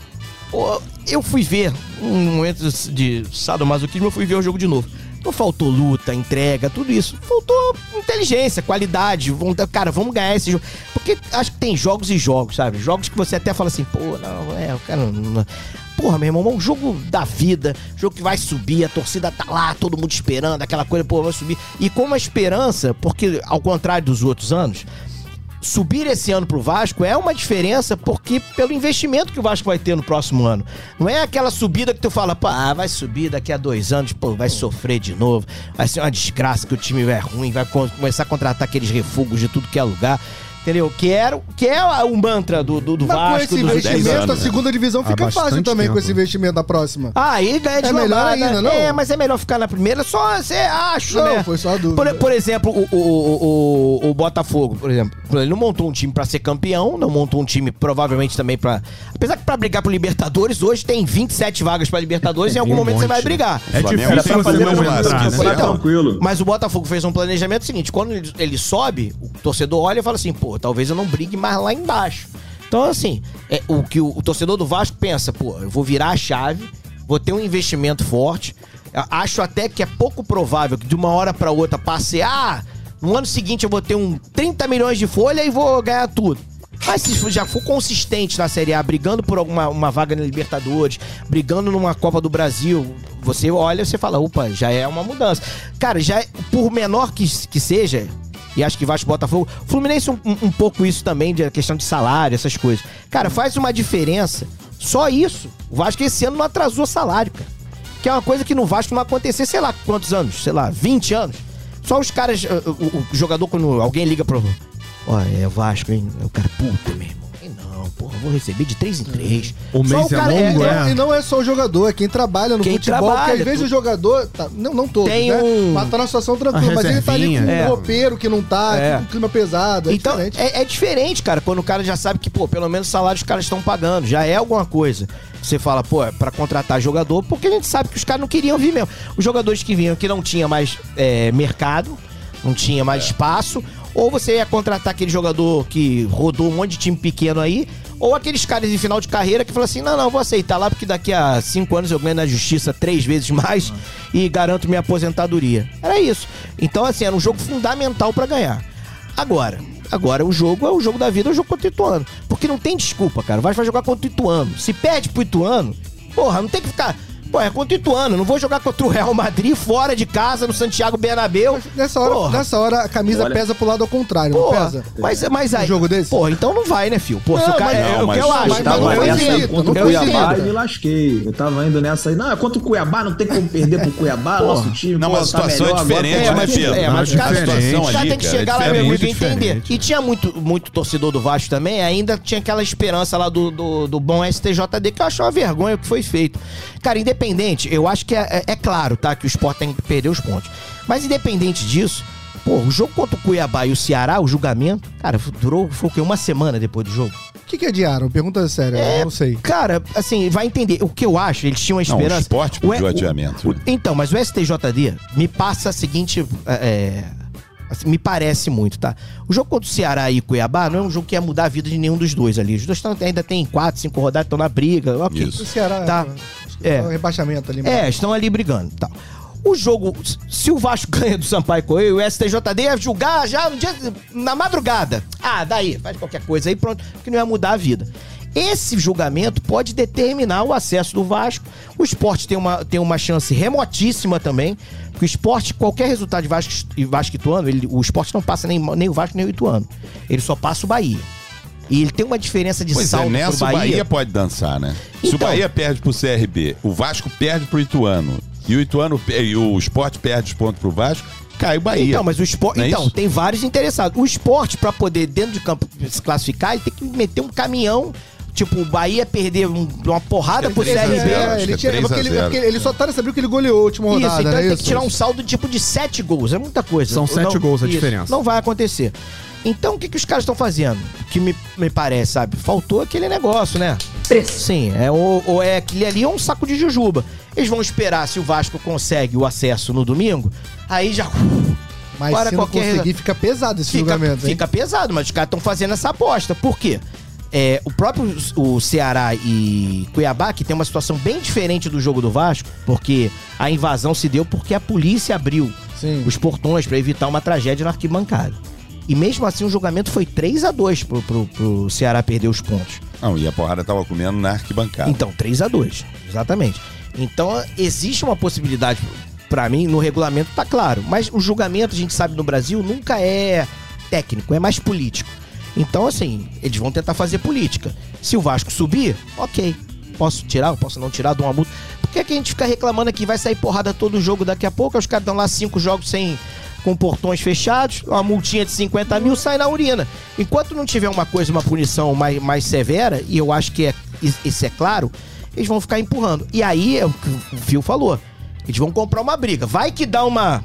eu fui ver, um momento de sadomasoquismo, eu fui ver o jogo de novo. Não faltou luta, entrega, tudo isso. Faltou inteligência, qualidade. vontade- Cara, vamos ganhar esse jogo. Porque acho que tem jogos e jogos, sabe? Jogos que você até fala assim, pô, não, é, o cara não- Porra, meu irmão, um jogo da vida, jogo que vai subir, a torcida tá lá, todo mundo esperando, aquela coisa, pô, vai subir. E com uma esperança, porque ao contrário dos outros anos, subir esse ano pro Vasco é uma diferença porque pelo investimento que o Vasco vai ter no próximo ano. Não é aquela subida que tu fala, pá, vai subir daqui a dois anos, pô, vai sofrer de novo, vai ser uma desgraça que o time vai ruim, vai co- começar a contratar aqueles refugos de tudo que é lugar. Entendeu? Que, era, que é o mantra do, do, do Mas com Vasco. esse dos- investimento, anos, a segunda divisão fica fácil também com tempo. esse investimento da próxima. Ah, aí ganha de É melhor ainda, não? É, mas é melhor ficar na primeira, só você acha, Não, né? foi só a dúvida. Por, por exemplo, o, o, o, o- Botafogo, por exemplo, ele não montou um time pra ser campeão, não montou um time provavelmente também pra. Apesar que pra brigar pro Libertadores, hoje tem 27 vagas pra Libertadores, em algum Um momento você monte, vai né? brigar. É difícil você fazer não mais entrar, né? Então, Tranquilo. Mas o Botafogo fez um planejamento seguinte: quando ele, ele sobe, o torcedor olha e fala assim, pô, talvez eu não brigue mais lá embaixo. Então, assim, é, o que o, o torcedor do Vasco pensa, pô, eu vou virar a chave, vou ter um investimento forte. Acho até que é pouco provável que de uma hora pra outra passe, ah, no ano seguinte eu vou ter um 30 milhões de folha e vou ganhar tudo. Mas se já for consistente na Série A, brigando por alguma uma vaga na Libertadores, brigando numa Copa do Brasil, você olha e você fala, opa, já é uma mudança. Cara, já é- por menor que, que seja, e acho que Vasco Botafogo, Fluminense um, um- pouco isso também, de questão de salário, essas coisas. Cara, faz uma diferença. Só isso. O Vasco esse ano não atrasou salário, cara. Que é uma coisa que no Vasco não acontecer, sei lá quantos anos, sei lá, 20 anos. Só os caras, uh, o, o jogador, quando alguém liga pro. Ó, é Vasco, hein? O cara, puta, meu irmão. Não, porra, vou receber de 3 em 3. O mês é longo, é. E não é só o jogador, é quem trabalha no Quem futebol, trabalha, porque às vezes tu- o jogador. tá- não, não todos, Tem né? um- Mas tá na situação tranquila, a mas ele tá ali com reservinha. um É. roupeiro que não tá, É. com um clima pesado. É então, diferente. é, é diferente, cara, quando o cara já sabe que, pô, pelo menos o salário os caras estão pagando, já é alguma coisa. Você fala, pô, é pra contratar jogador, porque a gente sabe que os caras não queriam vir mesmo. Os jogadores que vinham, que não tinha mais é, mercado, não tinha mais espaço, ou você ia contratar aquele jogador que rodou um monte de time pequeno aí, ou aqueles caras de final de carreira que falam assim, não, não, vou aceitar lá, porque daqui a cinco anos eu ganho na justiça três vezes mais e garanto minha aposentadoria. Era isso. Então, assim, era um jogo fundamental pra ganhar. Agora, agora o jogo é o jogo da vida, é o jogo contra o Ituano. Porque não tem desculpa, cara. O Vasco vai jogar contra o Ituano. Se perde pro Ituano, porra, não tem que ficar. Pô, é contra o Ituano. Não vou jogar contra o Real Madrid fora de casa, no Santiago Bernabéu. Nessa hora, Porra. nessa hora a camisa Olha- pesa pro lado ao contrário, não Porra, pesa? mas, mas aí. Um jogo desse? Porra, então não vai, né, filho? Pô, se Não, o cara. mas- é, não, o mas- que eu acho. mas tá? não tava foi nessa contra não o Cuiabá e me lasquei. Eu tava indo nessa aí. Não, é contra o Cuiabá, não tem como perder pro Cuiabá, nosso time. Não, pô, mas a tá situação melhor é diferente, agora, É, né, mas, Pedro? é, mas Não, o cara, diferente. o cara ali, tem que chegar é lá, meu amigo, e diferente, entender. E tinha muito, muito torcedor do Vasco também, ainda tinha aquela esperança lá do, do, do bom STJD, que eu acho uma vergonha o que foi feito. Cara, independente, eu acho que é, é- é claro, tá, que o Sport tem que perder os pontos. Mas independente disso, pô, o jogo contra o Cuiabá e o Ceará, o julgamento, cara, durou, foi o quê? Uma semana depois do jogo? O que, que adiaram? Pergunta séria, É, eu não sei. Cara, assim, vai entender. O que eu acho, eles tinham a Não, o esperança. esporte O- pediu o- adiamento, o- né? então, mas o STJD me passa a seguinte. é, assim, me parece muito, tá? O jogo contra o Ceará e Cuiabá não é um jogo que ia mudar a vida de nenhum dos dois ali. Os dois tão- ainda tem quatro, cinco rodadas, estão na briga. Ok. Isso. O Ceará Tá. é, É. um rebaixamento ali. É, estão ali brigando. Tá. O jogo, se o Vasco ganha do Sampaio Correia, o STJD ia julgar já no dia, na madrugada. Ah, daí, faz qualquer coisa aí, pronto, que não ia mudar a vida. Esse julgamento pode determinar o acesso do Vasco. O esporte tem uma, tem uma chance remotíssima também. Porque o esporte, qualquer resultado de Vasco e Vasco Ituano, ele- o esporte não passa nem, nem o Vasco nem o Ituano. Ele só passa o Bahia. E ele tem uma diferença de Pois é, saldo pro nessa o Bahia. Bahia pode dançar, né? Se o Então- Bahia perde pro CRB, o Vasco perde pro Ituano e o Ituano e o Sport perde os pontos pro Vasco, cai o Bahia. Então, mas o esporte. É Então, isso? tem vários interessados. O esporte, pra poder, dentro de campo, se classificar, ele tem que meter um caminhão. Tipo, o Bahia perder um- uma porrada pro Três a CRB. É, ele, que tinha, é é porque ele, 3 a é porque ele só tá nessa briga que ele goleou a última Isso, rodada, então né? ele tem Isso. que tirar um saldo tipo de sete gols. É muita coisa. São sete Não- gols a isso, diferença. Não vai acontecer. Então, o que, que os caras estão fazendo? Que me, me parece, sabe? Faltou aquele negócio, né? Preço. Sim, é, ou, ou é aquele ali é um saco de jujuba. Eles vão esperar se o Vasco consegue o acesso no domingo, aí já. Mas para se não qualquer- conseguir, fica pesado esse Fica, julgamento, hein? fica pesado, mas os caras estão fazendo essa aposta. Por quê? É, o próprio o Ceará e Cuiabá, que tem uma situação bem diferente do jogo do Vasco, porque a invasão se deu porque a polícia abriu Sim. os portões pra evitar uma tragédia na arquibancada. E mesmo assim o julgamento foi 3 a 2 pro, pro, pro Ceará perder os pontos. Não, e a porrada tava comendo na arquibancada. Então, 3 a 2 exatamente. Então, existe uma possibilidade, pra mim, no regulamento tá claro. Mas o julgamento, a gente sabe, no Brasil, nunca é técnico, é mais político. Então, assim, eles vão tentar fazer política. Se o Vasco subir, ok. Posso tirar, posso não tirar, dou uma multa. Por que, que a gente fica reclamando que vai sair porrada todo jogo daqui a pouco? Os caras estão lá cinco jogos sem com portões fechados, uma multinha de 50 mil sai na urina. Enquanto não tiver uma coisa, uma punição mais, mais severa, e eu acho que é, isso é claro, eles vão ficar empurrando. E aí é o que o Fio falou. Eles vão comprar uma briga. Vai que dá uma.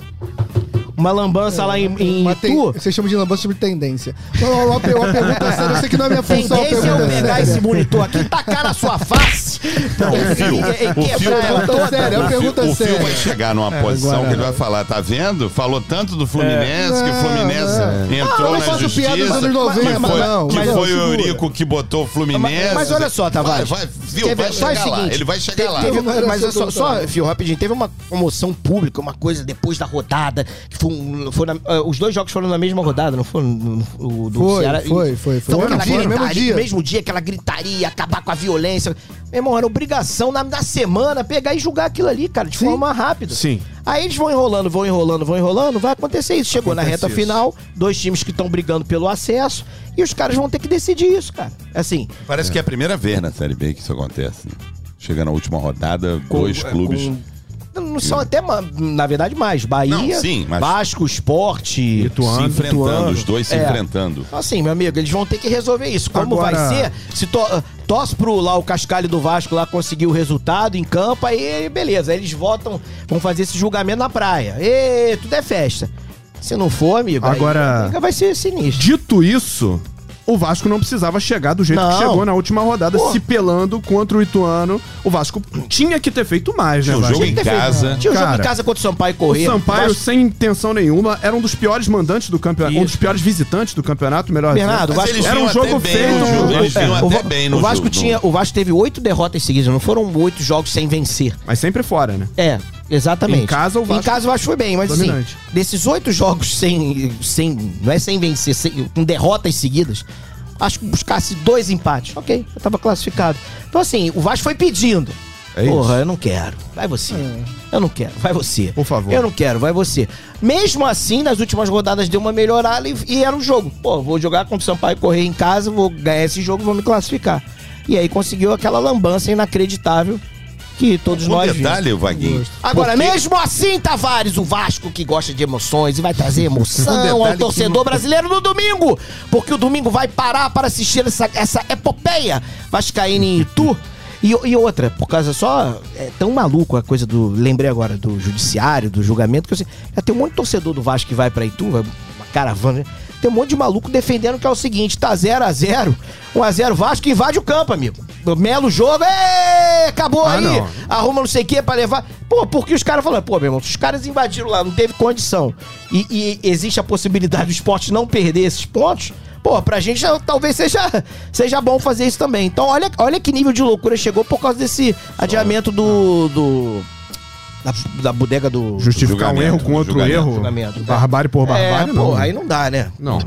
Uma lambança lá em, em Itu. Você chama de lambança sobre tendência. Não, uma, uma pergunta séria, eu sei que não é minha função. Tendência é eu pegar séria. esse monitor aqui e tacar na sua face. Não, o Fio, E- e- e o Fio, é uma o Fio- pergunta o Fio séria. vai chegar numa posição agora- que ele vai falar, tá vendo? Falou tanto do Fluminense, que o Fluminense não. entrou Ah, na faço justiça. piada dos anos que 90, foi, não, que foi o. Eurico que botou o Fluminense. Mas olha só, Tavares. Vai, vai, vai chegar é lá. Ele vai chegar lá. mas é só. Fio, rapidinho, teve uma comoção pública, uma coisa depois da rodada, que foi, um- foi na- ah, os dois jogos foram na mesma rodada, não foram no, no- o do Foi, Ceará? foi, foi, foi. Então, No aquela mesmo dia, no mesmo gritaria, dia. no mesmo dia, aquela gritaria, acabar com a violência. Meu irmão, era obrigação na, na semana pegar e julgar aquilo ali, cara, de Sim. forma rápida. Sim. Aí eles vão enrolando, vão enrolando, vão enrolando, vai acontecer isso. Chegou na Acontece reta isso. final, dois times que estão brigando pelo acesso, e os caras vão ter que decidir isso, cara. Assim, Parece que é a primeira vez na Série B que isso acontece. né? Chega na última rodada, com- dois clubes. com- não são até, na verdade, mais. Bahia, Não, sim, mas- Vasco, Esporte, se enfrentando, Ituano. os dois se É. enfrentando. Então, assim, meu amigo, eles vão ter que resolver isso. Como Agora- vai ser? Se to, torce pro lá o Cascalho do Vasco lá conseguir o resultado em campo, aí beleza. Aí eles votam, vão fazer esse julgamento na praia. E tudo é festa. Se não for, amigo, Agora- vai ser sinistro. Dito isso, o Vasco não precisava chegar do jeito que Não. chegou na última rodada, Pô. se pelando contra o Ituano. O Vasco tinha que ter feito mais, né, Tinha Vasco? jogo em Tinha que ter casa. feito- Tinha um jogo em casa contra o Sampaio O Corrêa. Sampaio, Vasco- sem intenção nenhuma, era um dos piores mandantes do campeonato, um dos piores visitantes do campeonato, melhor Bernardo, dizendo. o Vasco- era um jogo Eles É, o até bem no o Vasco jogo. tinha, o Vasco teve oito derrotas seguidas, não foram oito jogos sem vencer. Mas sempre fora, né? É, exatamente. Em casa, o Vasco- Em casa o Vasco foi bem, mas Dominante. assim, desses oito jogos sem, sem, não é sem vencer, sem- com derrotas seguidas, acho que buscasse dois empates. Ok, eu tava classificado. Então assim, o Vasco foi pedindo. É Porra, isso. eu não quero. Vai você. Eu não quero. Vai você. Por favor. Eu não quero. Vai você. Mesmo assim, nas últimas rodadas deu uma melhorada e, e era um jogo. Pô, vou jogar contra o Sampaio Correr em casa, vou ganhar esse jogo, vou me classificar. E aí conseguiu aquela lambança inacreditável que todos Um nós vimos. detalhe, Vaguinho. Agora, porque- mesmo assim, Tavares, o Vasco que gosta de emoções e vai trazer Um emoção detalhe ao que torcedor não- brasileiro no domingo, porque o domingo vai parar para assistir essa, essa epopeia Vascaína em Itu. E, e outra, por causa só. É tão maluco a coisa do. Lembrei agora do judiciário, do julgamento, que eu sei. Já tem um monte de torcedor do Vasco que vai pra Itu, vai caravana. né? Tem um monte de maluco defendendo que é o seguinte: tá 0x0, 1x0 Vasco invade o campo, amigo. Melo jogo, ê, acabou Ah, aí. não. Arruma não sei o que pra levar. Pô, porque os caras falaram, pô, meu irmão, se os caras invadiram lá, não teve condição. E, e existe a possibilidade do esporte não perder esses pontos. Pô, pra gente já- talvez seja, seja bom fazer isso também. Então, olha, olha que nível de loucura chegou por causa desse adiamento do. do da, da bodega do. Justificar um erro com outro erro. Julgamento, né? Barbárie por barbárie, é, não. pô, aí não dá, né? Não.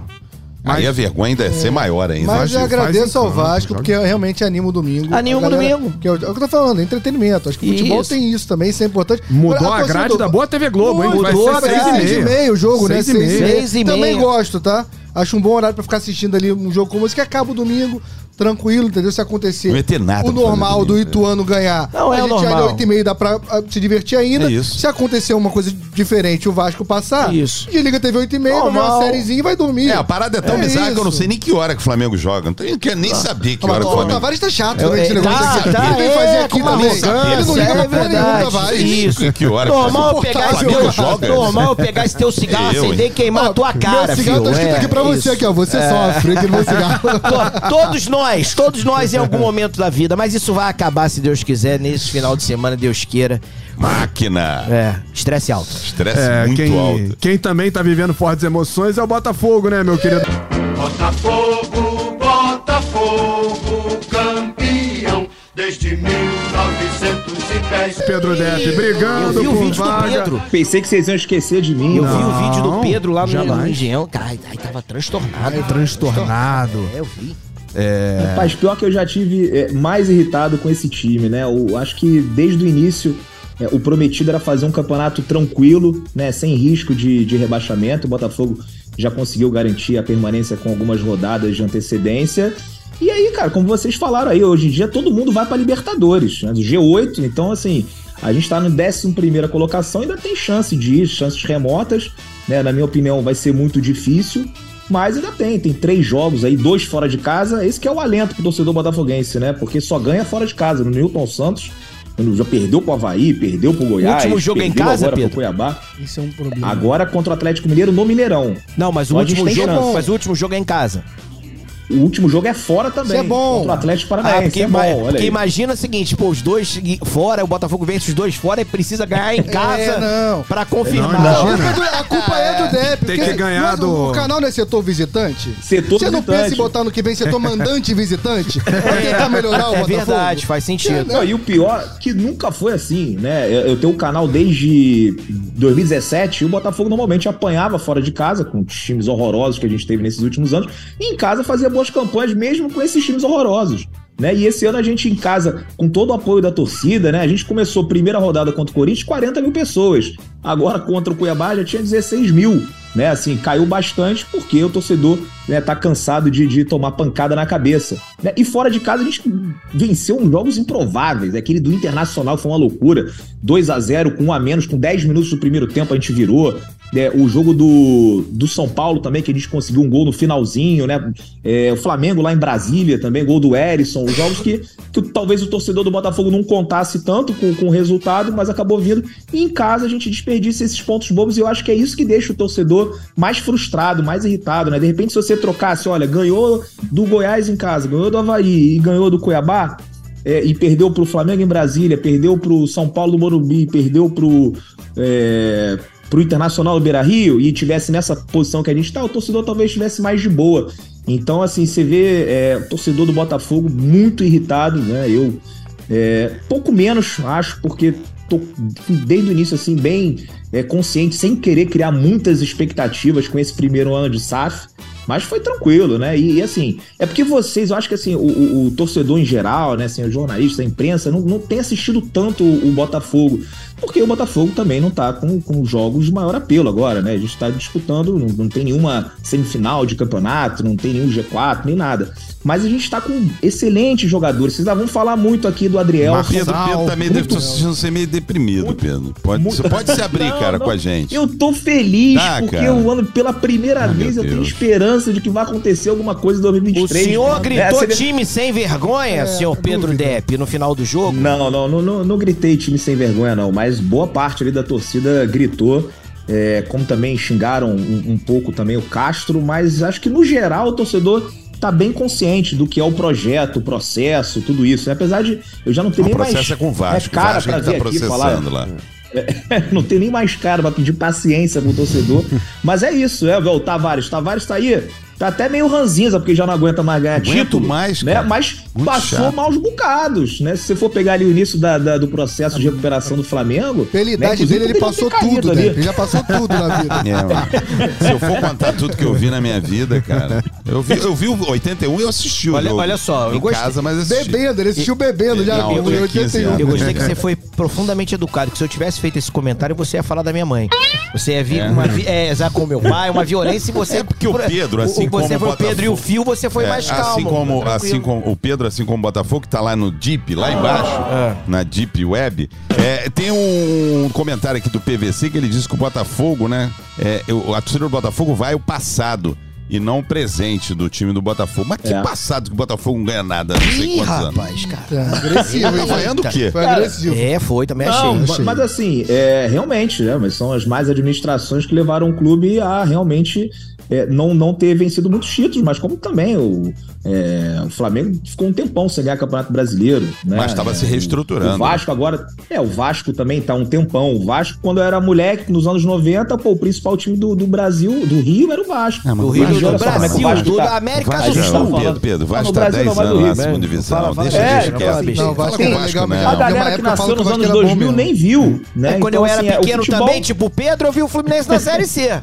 Aí a vergonha ainda é ser maior ainda. Mas eu agradeço ao Vasco, porque realmente anima o domingo. Anima A o domingo. Que é o é o que eu tô falando, entretenimento. Acho que o futebol Isso. tem isso também, isso é importante. Mudou Agora, a grade torcedor- da boa TV Globo, hein? Vai Mudou a ser seis grade. e Seis e meia. meio o jogo, né? Seis e meia. Seis e Também meia. gosto, tá? Acho um bom horário pra ficar assistindo ali um jogo como esse que acaba o domingo, tranquilo, entendeu? Se acontecer Não ter nada o normal do domingo, Ituano ganhar, Não, é a o gente normal. 8 e meia dá pra ah, se divertir ainda. É isso. Se acontecer uma coisa diferente, o Vasco passar, Isso. desliga a TV 8 e meia, vai ver uma sériezinha e vai dormir. É, a parada é tão É bizarra que eu não sei nem que hora que o Flamengo joga. Não tenho- quero nem saber que Ah, hora que o o Flamengo Tavares tá chato Eu- também esse é, negócio tá, aqui. tá, Ele vem é, fazer aqui também. Ele não liga é pra porra nenhuma. Tavares. Isso. Que hora que Normal o pegar esse Flamengo teu, joga? normal eu pegar esse teu cigarro, acender e queimar a tua cara, Meu cigarro tá filho. escrito É, aqui pra você aqui, ó. Você é. sofre, que todos nós, todos nós em algum momento da vida, mas isso vai acabar, se Deus quiser, nesse final de semana, Deus queira. Máquina! É, estresse alto. Estresse é, muito quem, alto. Quem também tá vivendo fortes emoções é o Botafogo, né, meu querido? Botafogo, Botafogo, campeão desde mil. Pedro Depp Eu brigando vi o por vídeo do vaga. Pedro. Pensei que vocês iam esquecer de mim. Eu não. vi o vídeo do Pedro lá no, no Engenhão. Cara, aí tava transtornado. Transtornado. É, eu vi. Rapaz, pior que eu já tive é, mais irritado com esse time, né? Eu acho que desde o início é, o prometido era fazer um campeonato tranquilo, né? Sem risco de, de rebaixamento. O Botafogo já conseguiu garantir a permanência com algumas rodadas de antecedência. E aí, cara, como vocês falaram aí, hoje em dia todo mundo vai pra Libertadores, né? G8, então assim, a gente tá no 11 primeira colocação, ainda tem chance de ir, chances remotas, né? Na minha opinião, vai ser muito difícil. Mas ainda tem, tem três jogos aí, dois fora de casa. Esse que é o alento pro torcedor botafoguense, né? Porque só ganha fora de casa. No Newton Santos, quando já perdeu pro Havaí, perdeu pro Goiás. último jogo em casa, agora Pedro? Pro Cuiabá. Isso é um problema. Agora contra o Atlético Mineiro no Mineirão. Não, mas o, gente último jogo, mas o último jogo é em casa. O último jogo é fora também. Isso é bom. Contra o Atlético Ah, Paranaense. porque, é bom, porque aí. imagina o seguinte, pô, os dois fora, o Botafogo vence os dois fora e precisa ganhar em casa É, não. pra confirmar. Não, A imagina. culpa, é do- a culpa é do Depp. Tem porque que ganhar o- do- O canal não é setor visitante? Setor Você não visitante. pensa em botar no que vem setor mandante visitante? Pra tentar melhorar o É Botafogo? verdade, faz sentido. Não, e o pior, que nunca foi assim, né? Eu, eu tenho um canal desde 2017 e o Botafogo normalmente apanhava fora de casa, com times horrorosos que a gente teve nesses últimos anos, e em casa fazia boas campanhas, mesmo com esses times horrorosos. Né? E esse ano a gente em casa, com todo o apoio da torcida, né? A gente começou a primeira rodada contra o Corinthians, 40 mil pessoas. Agora contra o Cuiabá já tinha 16 mil. Né? Assim, caiu bastante porque o torcedor né, tá cansado de, de tomar pancada na cabeça. né? E fora de casa a gente venceu uns jogos improváveis. Aquele do Internacional foi uma loucura. 2 a 0 com um a menos, com 10 minutos do primeiro tempo a gente virou. É, o jogo do, do São Paulo também, que a gente conseguiu um gol no finalzinho, né? É, o Flamengo lá em Brasília também, gol do Erisson. Os jogos que, que talvez o torcedor do Botafogo não contasse tanto com, com o resultado, mas acabou vindo. E em casa a gente desperdiça esses pontos bobos e eu acho que é isso que deixa o torcedor mais frustrado, mais irritado, né? De repente, se você trocasse, olha, ganhou do Goiás em casa, ganhou do Havaí e ganhou do Cuiabá, é, e perdeu pro Flamengo em Brasília, perdeu pro São Paulo do Morumbi, perdeu pro, é, pro Internacional do Beira Rio e tivesse nessa posição que a gente tá, o torcedor talvez estivesse mais de boa. Então, assim, você vê é, o torcedor do Botafogo muito irritado, né? Eu é, pouco menos, acho, porque tô desde o início, assim, bem é, consciente, sem querer criar muitas expectativas com esse primeiro ano de SAF. Mas foi tranquilo, né? E, e, assim, é porque vocês, eu acho que assim, o, o- o torcedor em geral, né? Assim, o jornalista, a imprensa, não, não tem assistido tanto o, o Botafogo. Porque o Botafogo também não tá com, com jogos de maior apelo agora, né? A gente tá disputando, não, não tem nenhuma semifinal de campeonato, não tem nenhum G4, nem nada. Mas a gente tá com excelentes jogadores. Vocês já vão falar muito aqui do Adriel. Mas Pedro, Pedro tá meio, muito- tô sentindo você meio deprimido, Pedro. Pode, muito- você pode se abrir, Não, cara, não. com a gente. Eu tô feliz Tá, porque cara. eu ando pela primeira Ah, vez, eu tenho Deus. esperança de que vai acontecer alguma coisa em O 2023. senhor É, gritou vê- time sem vergonha, senhor Pedro dúvida. Depp, no final do jogo? Não, não, não, não, não gritei time sem vergonha, não, mas boa parte ali da torcida gritou. é, como também xingaram um, um pouco também o Castro, mas acho que no geral o torcedor tá bem consciente do que é o projeto, o processo, tudo isso. né? Apesar de eu já não ter nem processo mais é com o Vasco. é cara que tá vir aqui falar. lá. não tem nem mais cara pra pedir paciência pro torcedor. Mas é isso, é, o Tavares. Tavares tá aí, tá até meio ranzinza, porque já não aguenta mais ganhar Aguento título. mais, né? cara. Mas Muito passou chato. maus bocados, né? Se você for pegar ali o início da- da- do processo de recuperação do Flamengo. Pela né, idade inclusive, dele, ele passou tudo, ali. né? Ele já passou tudo na vida. É. Se eu for contar tudo que eu vi na minha vida, cara. Eu vi, eu vi o 81 e eu assisti o Olha- jogo. olha só, eu em gostei- casa, mas assisti. Bebendo, ele assistiu bebendo já. Não, eu em tinha 15 anos. Eu gostei que você foi profundamente educado, que se eu tivesse feito esse comentário, você ia falar da minha mãe. Você ia vir uma vi- é, exato, com meu pai, uma violência e você. É porque o Pedro, assim Você como foi o o Pedro e o Fio, você foi É, mais calmo. assim como tranquilo. assim como o Pedro, assim como o Botafogo, que tá lá no Deep, lá embaixo, na Deep Web, é, tem um comentário aqui do PVC que ele diz que o Botafogo, né? É, o- a torcida do Botafogo vai o passado e não o presente do time do Botafogo. Mas que É. passado que o Botafogo não ganha nada, não sei Ih, quantos anos. rapaz, cara. É, agressivo, Tá vaiando o quê? Foi Cara, agressivo. É, foi, também achei. Não, achei. mas assim, é, realmente, né, mas são as mais administrações que levaram o clube a realmente é, não, não ter vencido muitos títulos, mas como também o, é, o Flamengo ficou um tempão sem ganhar Campeonato Brasileiro. Né? Mas estava se É, reestruturando. O Vasco agora. É, o Vasco também tá um tempão. O Vasco, quando eu era moleque, nos anos 90, pô, o principal time do, do Brasil, do Rio, era o Vasco. Ah, Do o Rio, Vasco- do só como é Brasil, Vasco do tá- da América Vasco, do a gente tá Sul. falando- Pedro, Pedro, Vasco tá Brasil 10 não, mas no anos lá na segunda né? divisão. Fala, fala. Deixa, É, deixa não, quieto. Vasco Vasco, legal né? A galera que nasceu nos anos Vasco era bom 2000 mesmo. nem viu, né? É, quando Então, eu era assim, é, pequeno também, tipo o Pedro, eu vi o Fluminense na Série C.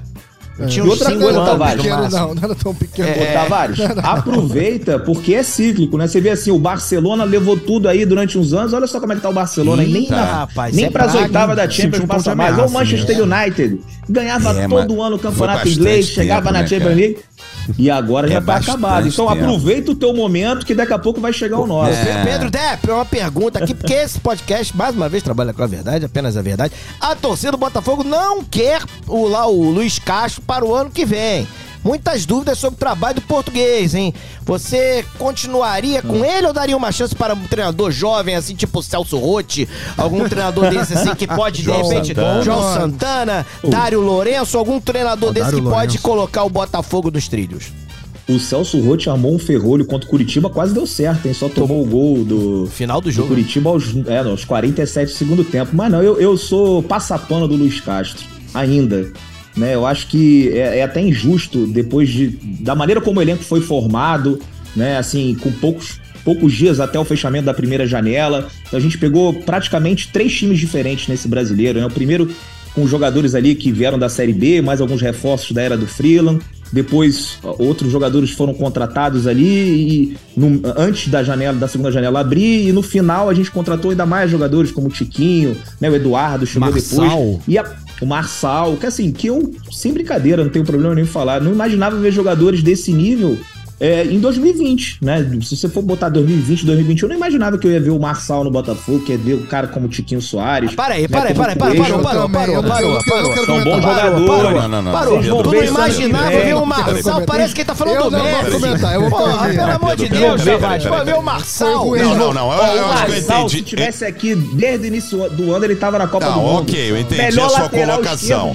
Eu tinha uns outra cinco coisa, anos, Tavares, pequeno, não, não era tão pequeno. Ô, Tavares, aproveita porque é cíclico, né? Você vê assim, o Barcelona levou tudo aí durante uns anos. Olha só como é que tá o Barcelona. e nem Eita, na, rapaz, nem é pras praga, oitavas da Champions um passa mais. Ou o Manchester? United ganhava É, todo ano o campeonato inglês, chegava tempo, na né, Champions? League. E agora É já tá acabado. Então tempo. aproveita o teu momento que daqui a pouco vai chegar o nosso. É. Pedro Depp, uma pergunta aqui, porque esse podcast, mais uma vez, trabalha com a verdade, apenas a verdade. A torcida do Botafogo não quer o, lá, o Luiz Castro para o ano que vem. Muitas dúvidas sobre o trabalho do português, hein? Você continuaria com Hum. ele ou daria uma chance para um treinador jovem, assim, tipo o Celso Rotti? Algum treinador desse, assim, que pode, de repente, Santana. João Santana, Dário Lourenço, algum treinador desse Dário que pode Lourenço. colocar o Botafogo nos trilhos? O Celso Rotti armou um ferrolho contra o Curitiba, quase deu certo, hein? Só tomou o gol do, Final do do jogo. Curitiba aos, é, aos 47 do segundo tempo. Mas não, eu, eu sou passapano do Luiz Castro, ainda. Né? Eu acho que é, é até injusto, depois de, da maneira como o elenco foi formado, né? Assim, com poucos, poucos dias até o fechamento da primeira janela. Então a gente pegou praticamente três times diferentes nesse brasileiro. Né? O primeiro com jogadores ali que vieram da Série B, mais alguns reforços da era do Freeland. Depois, outros jogadores foram contratados ali e no- antes da janela, da segunda janela abrir, e no final a gente contratou ainda mais jogadores, como o Tiquinho, né, o Eduardo chegou Marçal. depois. E a- o Marçal, que assim, que eu, sem brincadeira, não tenho problema nenhum falar, não imaginava ver jogadores desse nível é, em 2020, né? Se você for botar 2020, 2021, eu não imaginava que eu ia ver o Marçal no Botafogo, que ia ver o cara como o Tiquinho Soares. Para aí, né, para aí, para aí, para, parou, parou, parou, parou, parou. São bons jogadores. Parou, Não, não, não. parou. Tu não imaginava ver o Marçal, parece que ele tá falando do Messi. eu vou Porra, pelo amor de Deus, peraí, vai ver o. Marçal. Não, não, não. Eu, acho que eu Marçal, se entendi. tivesse aqui desde o início do ano, ele tava na Copa Tá, do Mundo. ok, eu entendi a sua colocação.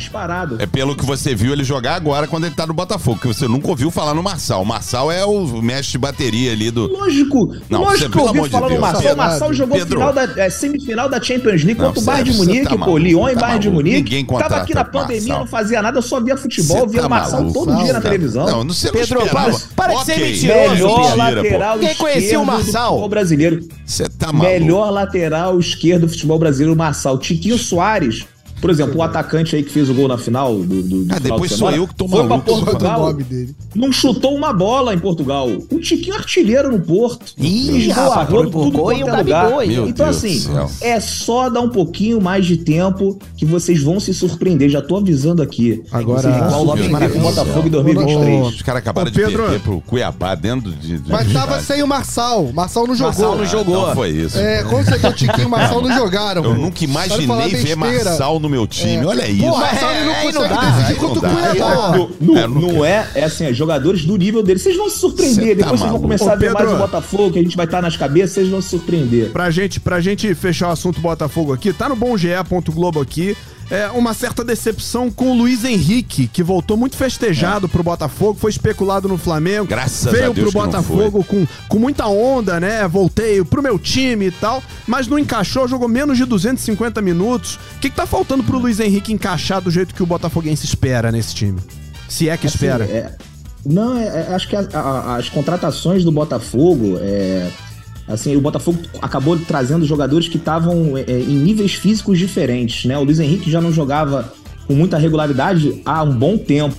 É pelo que você viu ele jogar agora quando ele tá no Botafogo, que você nunca ouviu falar no Marçal. O Marçal é o mestre de bateria ali do. Lógico, Não, lógico você- pelo eu ouvi amor de falar no Marçal. O Marçal jogou Pedro. final da, é, semifinal da Champions League Não, contra o Bayern de você Munique, tá pô. Lyon e tá Bayern de. Munique. Ninguém Tava aqui na contrata o pandemia, Marçal. não fazia nada, eu só via futebol, Você via tá o Marçal maluco, todo dia na televisão. Não, não não Pedro, para- para de ser mentiroso, Melhor lateral Quem conhecia o esquerdo do Marçal? futebol brasileiro. Você tá maluco. Melhor lateral esquerdo do futebol brasileiro, Marçal. Tiquinho Soares. Por exemplo, o atacante aí que fez o gol na final do, do, do Ah, final depois de sou eu que tô foi pra maluco. É o Portugal. nome dele? não chutou uma bola em Portugal. O Tiquinho artilheiro no Porto. Ih, rapaz, tudo quanto e o é Gabigol lugar. Meu Então, Deus assim, é só dar um pouquinho mais de tempo que vocês vão se surpreender. Já tô avisando aqui. Agora- vocês vão Igual o Lopes com o. Botafogo em 2023. Os caras acabaram Ô, de Pedro. perder pro Cuiabá dentro de. de Mas de tava sem o Marçal. Marçal não jogou. Marçal não jogou. Não foi isso. É, quando você o Tiquinho e o Marçal não jogaram. Eu nunca de imaginei ver. Marçal no meu time. É. Olha isso. Marçal ele não consegue dá, decidir aí contra o não dá. Cuiabá. Não, não, É, não não é, é assim, é jogadores do nível dele. Vocês vão se surpreender. Cê tá Depois vocês vão começar Ô, a ver mais o Botafogo, que a gente vai estar nas cabeças, vocês vão se surpreender. Pra gente, pra gente fechar o assunto Botafogo aqui, tá no bom GE.globo aqui. É uma certa decepção com o Luiz Henrique, que voltou muito festejado pro Botafogo, foi especulado no Flamengo. Graças a veio Deus pro Botafogo com, com muita onda, né? Voltei pro meu time e tal, mas não encaixou, jogou menos de 250 minutos. O que, que tá faltando pro Luiz Henrique encaixar do jeito que o Botafoguense espera nesse time? Se é que Assim, espera. é- não, é- é- acho que a- a- as contratações do Botafogo, é, assim, o Botafogo acabou trazendo jogadores que estavam é, em níveis físicos diferentes, né? O Luiz Henrique já não jogava com muita regularidade há um bom tempo.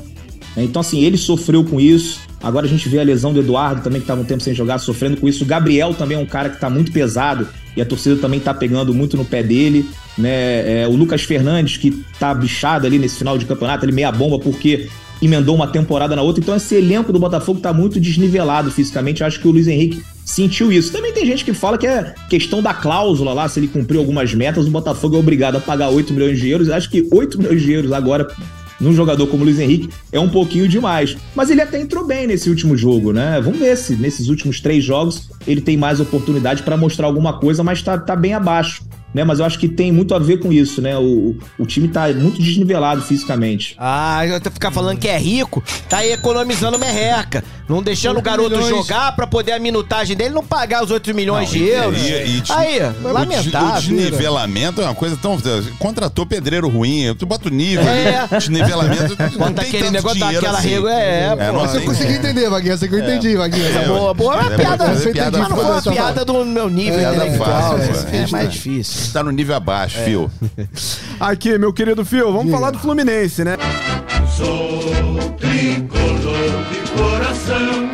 né? Então, assim, ele sofreu com isso. Agora a gente vê a lesão do Eduardo também, que estava um tempo sem jogar, sofrendo com isso. O Gabriel também é um cara que está muito pesado e a torcida também está pegando muito no pé dele. Né? É, o Lucas Fernandes, que tá bichado ali nesse final de campeonato, ele meia bomba porque emendou uma temporada na outra. Então esse elenco do Botafogo tá muito desnivelado fisicamente. Eu acho que o Luiz Henrique sentiu isso. Também tem gente que fala que é questão da cláusula lá, se ele cumpriu algumas metas, o Botafogo é obrigado a pagar 8 milhões de euros. Eu acho que 8 milhões de euros agora num jogador como o Luiz Henrique é um pouquinho demais. Mas ele até entrou bem nesse último jogo, né? Vamos ver se nesses últimos três jogos ele tem mais oportunidade para mostrar alguma coisa, mas tá, tá bem abaixo. Né? Mas eu acho que tem muito a ver com isso, né? O, o time tá muito desnivelado fisicamente. Ah, eu tô ficar falando que é rico, tá aí economizando merreca. Não deixando o garoto milhões. jogar pra poder a minutagem dele não pagar os 8 milhões Não, de euros. e- e- aí, O, lamentável. o desnivelamento é uma coisa tão. Contratou pedreiro ruim, tu bota o nível É. ali, desnivelamento. não Bota tem aquele tanto negócio dinheiro daquela assim. regra. É, É, pô. não Essa eu consegui entender, Vaguinha. Essa que eu entendi, Vaguinha. É boa, boa, é uma É, piada. mas não foi uma piada do meu nível É, intelectual. fácil, É, é. é mais difícil. Tá no nível abaixo, fio. Aqui, meu querido Fio, vamos falar do Fluminense, né? Sou tricolor de coração.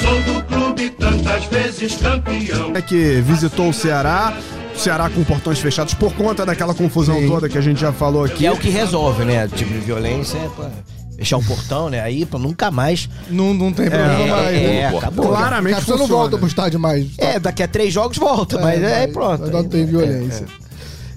Sou do clube tantas vezes campeão. É que visitou o Ceará. O Ceará com portões fechados por conta daquela confusão Sim. toda que a gente já falou aqui. Que é o que resolve, né? Tipo de violência é pra fechar um portão, né? Aí pra nunca mais. Não, não tem problema É, mais. é, né? acabou. Claramente pessoa não volta pro estádio mais. É, daqui a três jogos volta, mas é, pronto. Mas não tem violência.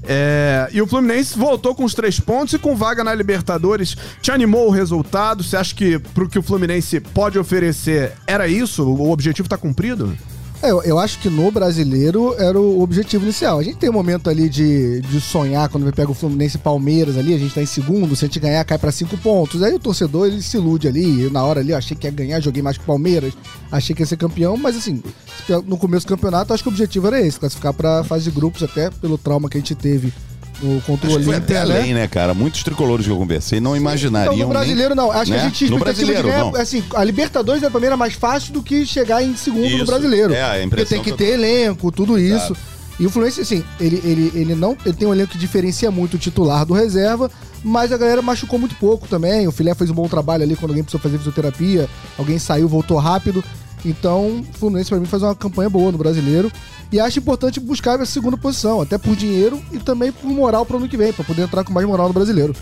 É, e o Fluminense voltou com os três pontos e com vaga na Libertadores. Te animou o resultado? Você acha que pro que o Fluminense pode oferecer era isso? O objetivo tá cumprido? É, eu, acho que no brasileiro era o objetivo inicial. A gente tem um momento ali de, de sonhar quando pega o Fluminense e Palmeiras ali, a gente tá em segundo, se a gente ganhar, cai pra cinco pontos. Aí o torcedor ele se ilude ali. Eu, na hora ali, eu achei que ia ganhar, joguei mais que o Palmeiras, achei que ia ser campeão, mas assim, no começo do campeonato, acho que o objetivo era esse, classificar pra fase de grupos, até pelo trauma que a gente teve no, contra o que foi até Olímpia, né? além, né, cara? Muitos tricolores que eu conversei não imaginariam. Então, no brasileiro, nem, não. Acho né? que a gente tinha No brasileiro, ganhar. não. Assim, a Libertadores da primeira era mais fácil do que chegar em segundo Isso. no brasileiro. É, a Porque impressão tem que que ter elenco, tudo isso. E o Fluminense, assim, ele, ele, ele não. Ele tem um elenco que diferencia muito o titular do reserva, mas a galera machucou muito pouco também. O Filé fez um bom trabalho ali quando alguém precisou fazer fisioterapia, alguém saiu, voltou rápido. Então, o Fluminense, pra mim, faz uma campanha boa no brasileiro. E acho importante buscar a segunda posição, até por dinheiro e também por moral pro ano que vem, pra poder entrar com mais moral no brasileiro.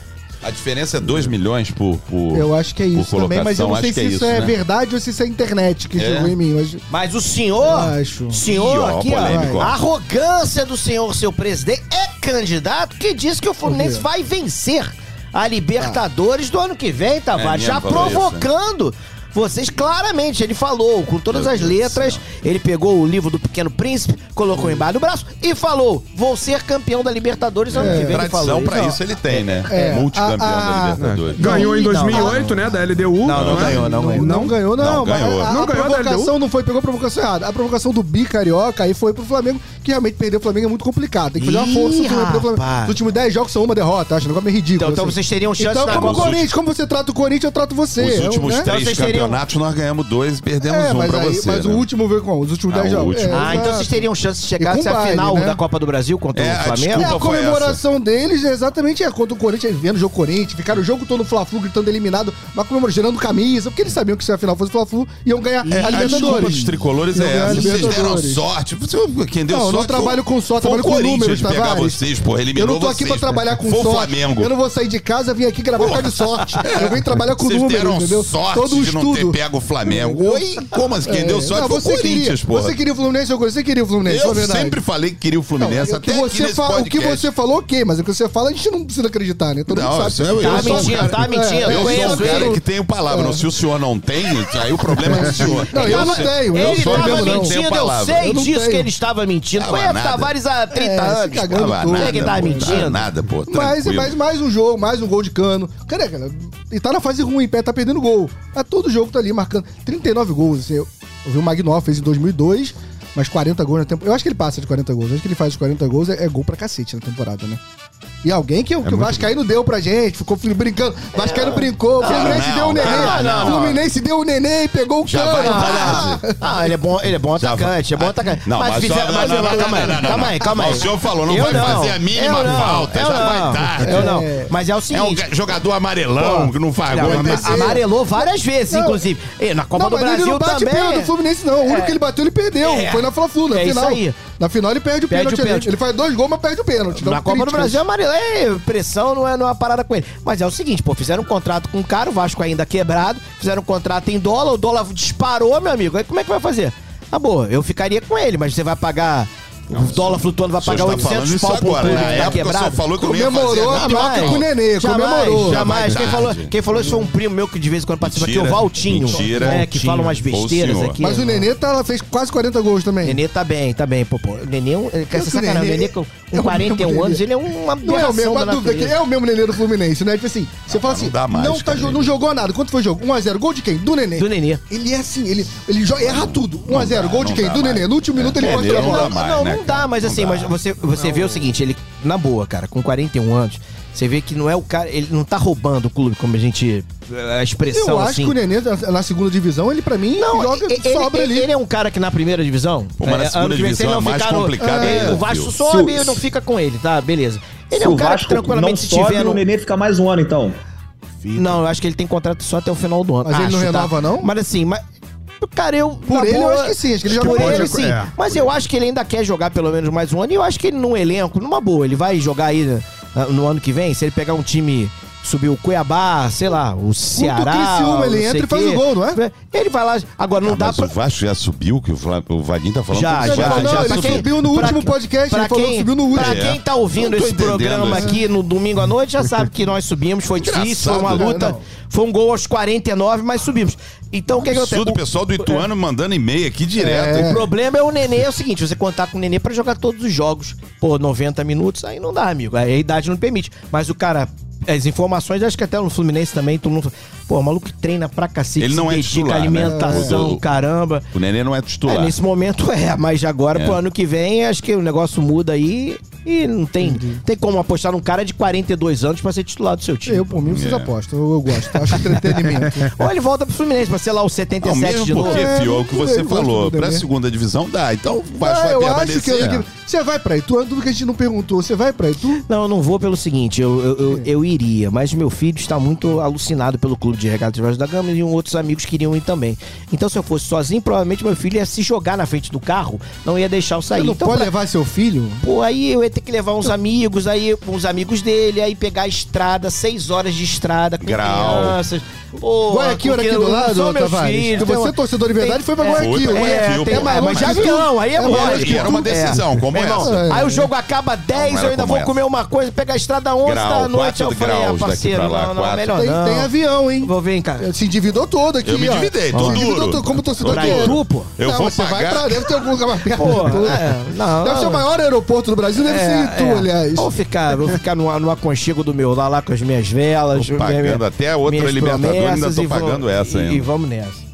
A diferença é 2 milhões por, por. Eu acho que é isso também, mas eu não sei acho se que isso é, né? verdade ou se isso é a internet que É? jogou em mim. Mas... Mas o senhor, Acho. senhor Ih, ó, aqui, polêmico, ó, ó. a arrogância do senhor, seu presidente, é candidato que diz que o Fluminense vai vencer a Libertadores do ano que vem, Tavares. É já mesmo, falou provocando. Vocês claramente, ele falou com todas Meu as letras. Ele pegou o livro do Pequeno Príncipe, colocou embaixo do braço e falou: Vou ser campeão da Libertadores ano que vem. Ele falou Tradição pra Não. isso ele tem, né? É, Multicampeão a- a- da Libertadores. Ganhou em Não, 2008, né? Da LDU. Não, não é? ganhou, não ganhou. Não, ganhou, não. Não, ganhou. A, a, Não a ganhou da provocação LDU? não foi, pegou a provocação errada. A provocação do bi carioca aí foi pro Flamengo, que realmente perder o Flamengo é muito complicado. Tem que fazer uma Ih, força pra perder o Flamengo. Os últimos 10 jogos são uma derrota, acho um negócio meio ridículo. Então, então assim. vocês teriam chance Então, como o. Corinthians, como você trata o Corinthians, eu trato você. Os últimos né? três vocês teriam- campeonatos nós ganhamos dois e perdemos É, um mas, pra aí, você. mas né? o último veio com os últimos Ah, 10 o jogos. É, Ah, então vocês teriam chance de chegar com até a baile, final né? da Copa do Brasil contra É, o a Flamengo? É, a Desculpa foi comemoração deles é exatamente é, contra o Corinthians, vendo o jogo Corinthians, ficaram o jogo todo no Fla-Flu gritando eliminado, mas comemorando, gerando camisa, porque eles sabiam que se a final fosse Fla-Flu, iam ganhar É, a a Libertadores. dos tricolores é a essa. Vocês deram sorte. Quem deu Não, eu sorte não trabalho foi- com sorte, o trabalho com números, pegar vocês, porra. Eu Eliminou não tô aqui pra trabalhar com Foi o sorte. Eu não vou sair de casa, vim aqui gravar por causa de sorte. Eu venho trabalhar com números, entendeu? sorte Todo não ter pego o Flamengo. Oi? Como assim? Quem deu É, sorte não, foi o você Corinthians, queria, porra. Você queria o Fluminense, eu você queria o Fluminense, Eu verdade. sempre falei que queria o Não, Fluminense, o, que até aqui você nesse fa- o que você falou, ok, mas o que você fala a gente não precisa acreditar, né? Todo Não, mundo isso sabe. é- eu Tá sou um mentindo, cara- tá mentindo. Eu Eu sou um cara ele. que tem palavra. não, Se o senhor não tem, aí o problema é do senhor. Não, eu não sei. tenho. Eu Ele sou tava mesmo, não. mentindo, eu sei Eu não disso tenho. que ele estava mentindo. Conhece nada. Tavares há 30 É, se anos. cagando Tava tudo. nada, Sei que tá pô, mentindo. Nada, pô. Mas, mais um jogo, mais um gol de cano. Cara, cara, e tá na fase ruim, pé tá perdendo gol. A todo jogo tá ali marcando 39 gols. assim, Eu, vi o Magnol fez em 2002, mas 40 gols na temporada. Eu acho que ele passa de 40 gols. Eu acho que ele faz os 40 gols, é, é gol pra cacete na temporada, né? E alguém que, que o Vascaíno deu pra gente, ficou brincando. Vascaíno brincou, o Fluminense não, deu o neném. não, não, O Fluminense deu o neném e pegou o cano. Ah. Ah, ele é bom, ele é bom atacante, é bom vai. atacante. Não, mas fizeram- só- mas não, não, não, calma aí, não, não, calma não. aí, calma aí. Mas o senhor falou, não Eu vai fazer a mínima eu não, falta, eu já não, vai tarde. Eu não. É. Mas é o É um seguinte. jogador amarelão que não faz gol. Não, amarelou várias vezes, Não. inclusive. E na Copa Não, do mas ele Brasil não bate também. pênalti do Fluminense, não. O único É. que ele bateu, ele perdeu. É. Foi na Fla-Flu, na É final. isso aí. Na final ele perde o Perde pênalti. Ele faz dois gols, mas perde o pênalti. Na Copa do. Brasil, amarelo. É, pressão não é, não é uma parada com ele. Mas é o seguinte, pô, fizeram um contrato com o cara, o Vasco ainda quebrado, fizeram um contrato em dólar, o dólar disparou, meu amigo. Aí como é que vai fazer? Ah, boa, eu ficaria com ele, mas você vai pagar O dólar flutuando vai pagar está falando 800 isso pau por agora. clube Na que tá quebrado. falou que Comemorou nada. a troca com o Nenê, comemorou. Jamais. Quem falou, quem falou isso foi um primo meu que de vez em quando participa aqui, o Mentira. Valtinho. Mentira. É, que fala umas besteiras aqui. Mas o Nenê tá, fez quase 40 gols também. Nenê tá bem, tá bem, pô, pô. O Nenê, é um- quer o sacanagem. O Nenê Nenê com, é com o 41 mesmo anos, ele é uma Não é o mesmo, aberração a da dúvida é que é o mesmo Nenê do Fluminense, né? Tipo assim, você fala não assim, dá mais, não, tá, não jogou nada. Quanto foi o jogo? 1x0. Gol de quem? Do Nenê. Do Nenê. Ele é assim, ele, ele erra tudo. 1x0, dá, gol de não quem? Do. Nenê. No último minuto ele É, mostra a não bola. dá mais, não, né, não dá, mas Não assim, dá. mas você, você vê o seguinte, ele, na boa, cara, com 41 anos, você vê que não é o cara, ele não tá roubando o clube, como a gente, a expressão Eu acho assim. que o Nenê, na, segunda divisão, ele pra mim Não, joga, ele, sobra ele, ali. ele é um cara que na primeira divisão. Pô, mas na é, segunda ano que vem, se ele divisão não é mais ficar no- complicado é, ainda, O Vasco viu? sobe e não fica com ele, tá? Beleza. Ele Se é um cara que Vasco não tranquilamente se sobe, tiver no... o Nenê fica mais um ano, então. Não, eu acho que ele tem contrato só até o final do ano. Mas ele não Acho, tá? renova, não? Mas assim, mas. Cara, eu. Por ele, eu acho que sim, acho que ele Por ele, já- sim. é. Mas eu acho que ele ainda quer jogar pelo menos mais um ano. E eu acho que ele num elenco, numa boa, ele vai jogar aí né, no ano que vem. Se ele pegar um time. Subir o Cuiabá, sei lá, o Ceará. Criciúma, ele entra e faz o gol, não é? Ele vai lá. Agora não Ah, dá mas pra. o Vasco já subiu, que o, Fla- o Vaguinho tá falando Já, que Não, já, não, já. ele Pra quem- subiu no pra último quem- podcast, pra ele falou que quem- subiu no último. Pra É. quem tá ouvindo esse programa isso. aqui no domingo à noite, já sabe que nós subimos, foi difícil, foi uma Engraçado, né? luta. Não. Foi um gol aos 49, mas subimos. Então o que, que Absurdo, o acontece? pessoal do Ituano mandando e-mail aqui direto. O problema é o Nenê, é o seguinte, você contar com o Nenê pra jogar todos os jogos, pô, 90 minutos, aí não dá, amigo. Aí a idade não permite. Mas o cara, as informações, acho que até no Fluminense também, todo mundo. Pô, o maluco treina pra cacete, Ele não se é titular, né? alimentação, O- caramba. O Nenê não é titular. É, nesse momento é, mas agora É. pro ano que vem, acho que o negócio muda aí e não tem, tem como apostar num cara de 42 anos pra ser titular do seu time. Eu, por mim, vocês É. apostam. Eu, eu gosto. Acho entretenimento. Ou ele volta pro Fluminense pra ser lá o 77 Não, mesmo de novo. porque, É, Fio, é o que você falou. Pra segunda divisão dá. Então Vasco Ah, vai eu acho que eu- você vai pra Itu, tudo que a gente não perguntou, você vai pra Itu? Não, eu não vou pelo seguinte, eu, eu, eu, iria, mas meu filho está muito alucinado pelo clube de regatas de Vasco da Gama e outros amigos queriam ir também. Então, se eu fosse sozinho, provavelmente meu filho ia se jogar na frente do carro, não ia deixar eu sair. Você não então, pode pra... levar seu filho? Pô, aí eu ia ter que levar uns amigos, aí uns amigos dele, aí pegar a estrada, seis horas de estrada com Grau. crianças. Pô, Guayaquil aqui do lado, meu filho. Se você é então, você, torcedor de verdade, foi pra é, Guayaquil. É, é, Guayaquil, é, tem, mas, mas já viu? aí é, é. Era uma decisão, como é, essa. Aí o jogo acaba 10, eu ainda vou comer uma coisa, pega a estrada 11 da noite, eu 9 falei, ah, parceiro, daqui pra lá, não, não, Melhor tem, não. tem avião, hein? Vou vir, cara. Se endividou todo aqui, Eu me endividei, tô duro. Como torcedor do Ouro. Pô. Eu não, vou você pagar. vai pra... Deve ter algum lugar perto. Pô, é, não, deve ser o maior aeroporto do Brasil, deve é, ser Itu, é. aliás. Vou ficar, vou ficar no, no aconchego do meu lá, lá com as minhas velas. Tô pagando minha, até a outra Libertadores, ainda tô pagando essa ainda. E, e vamos nessa.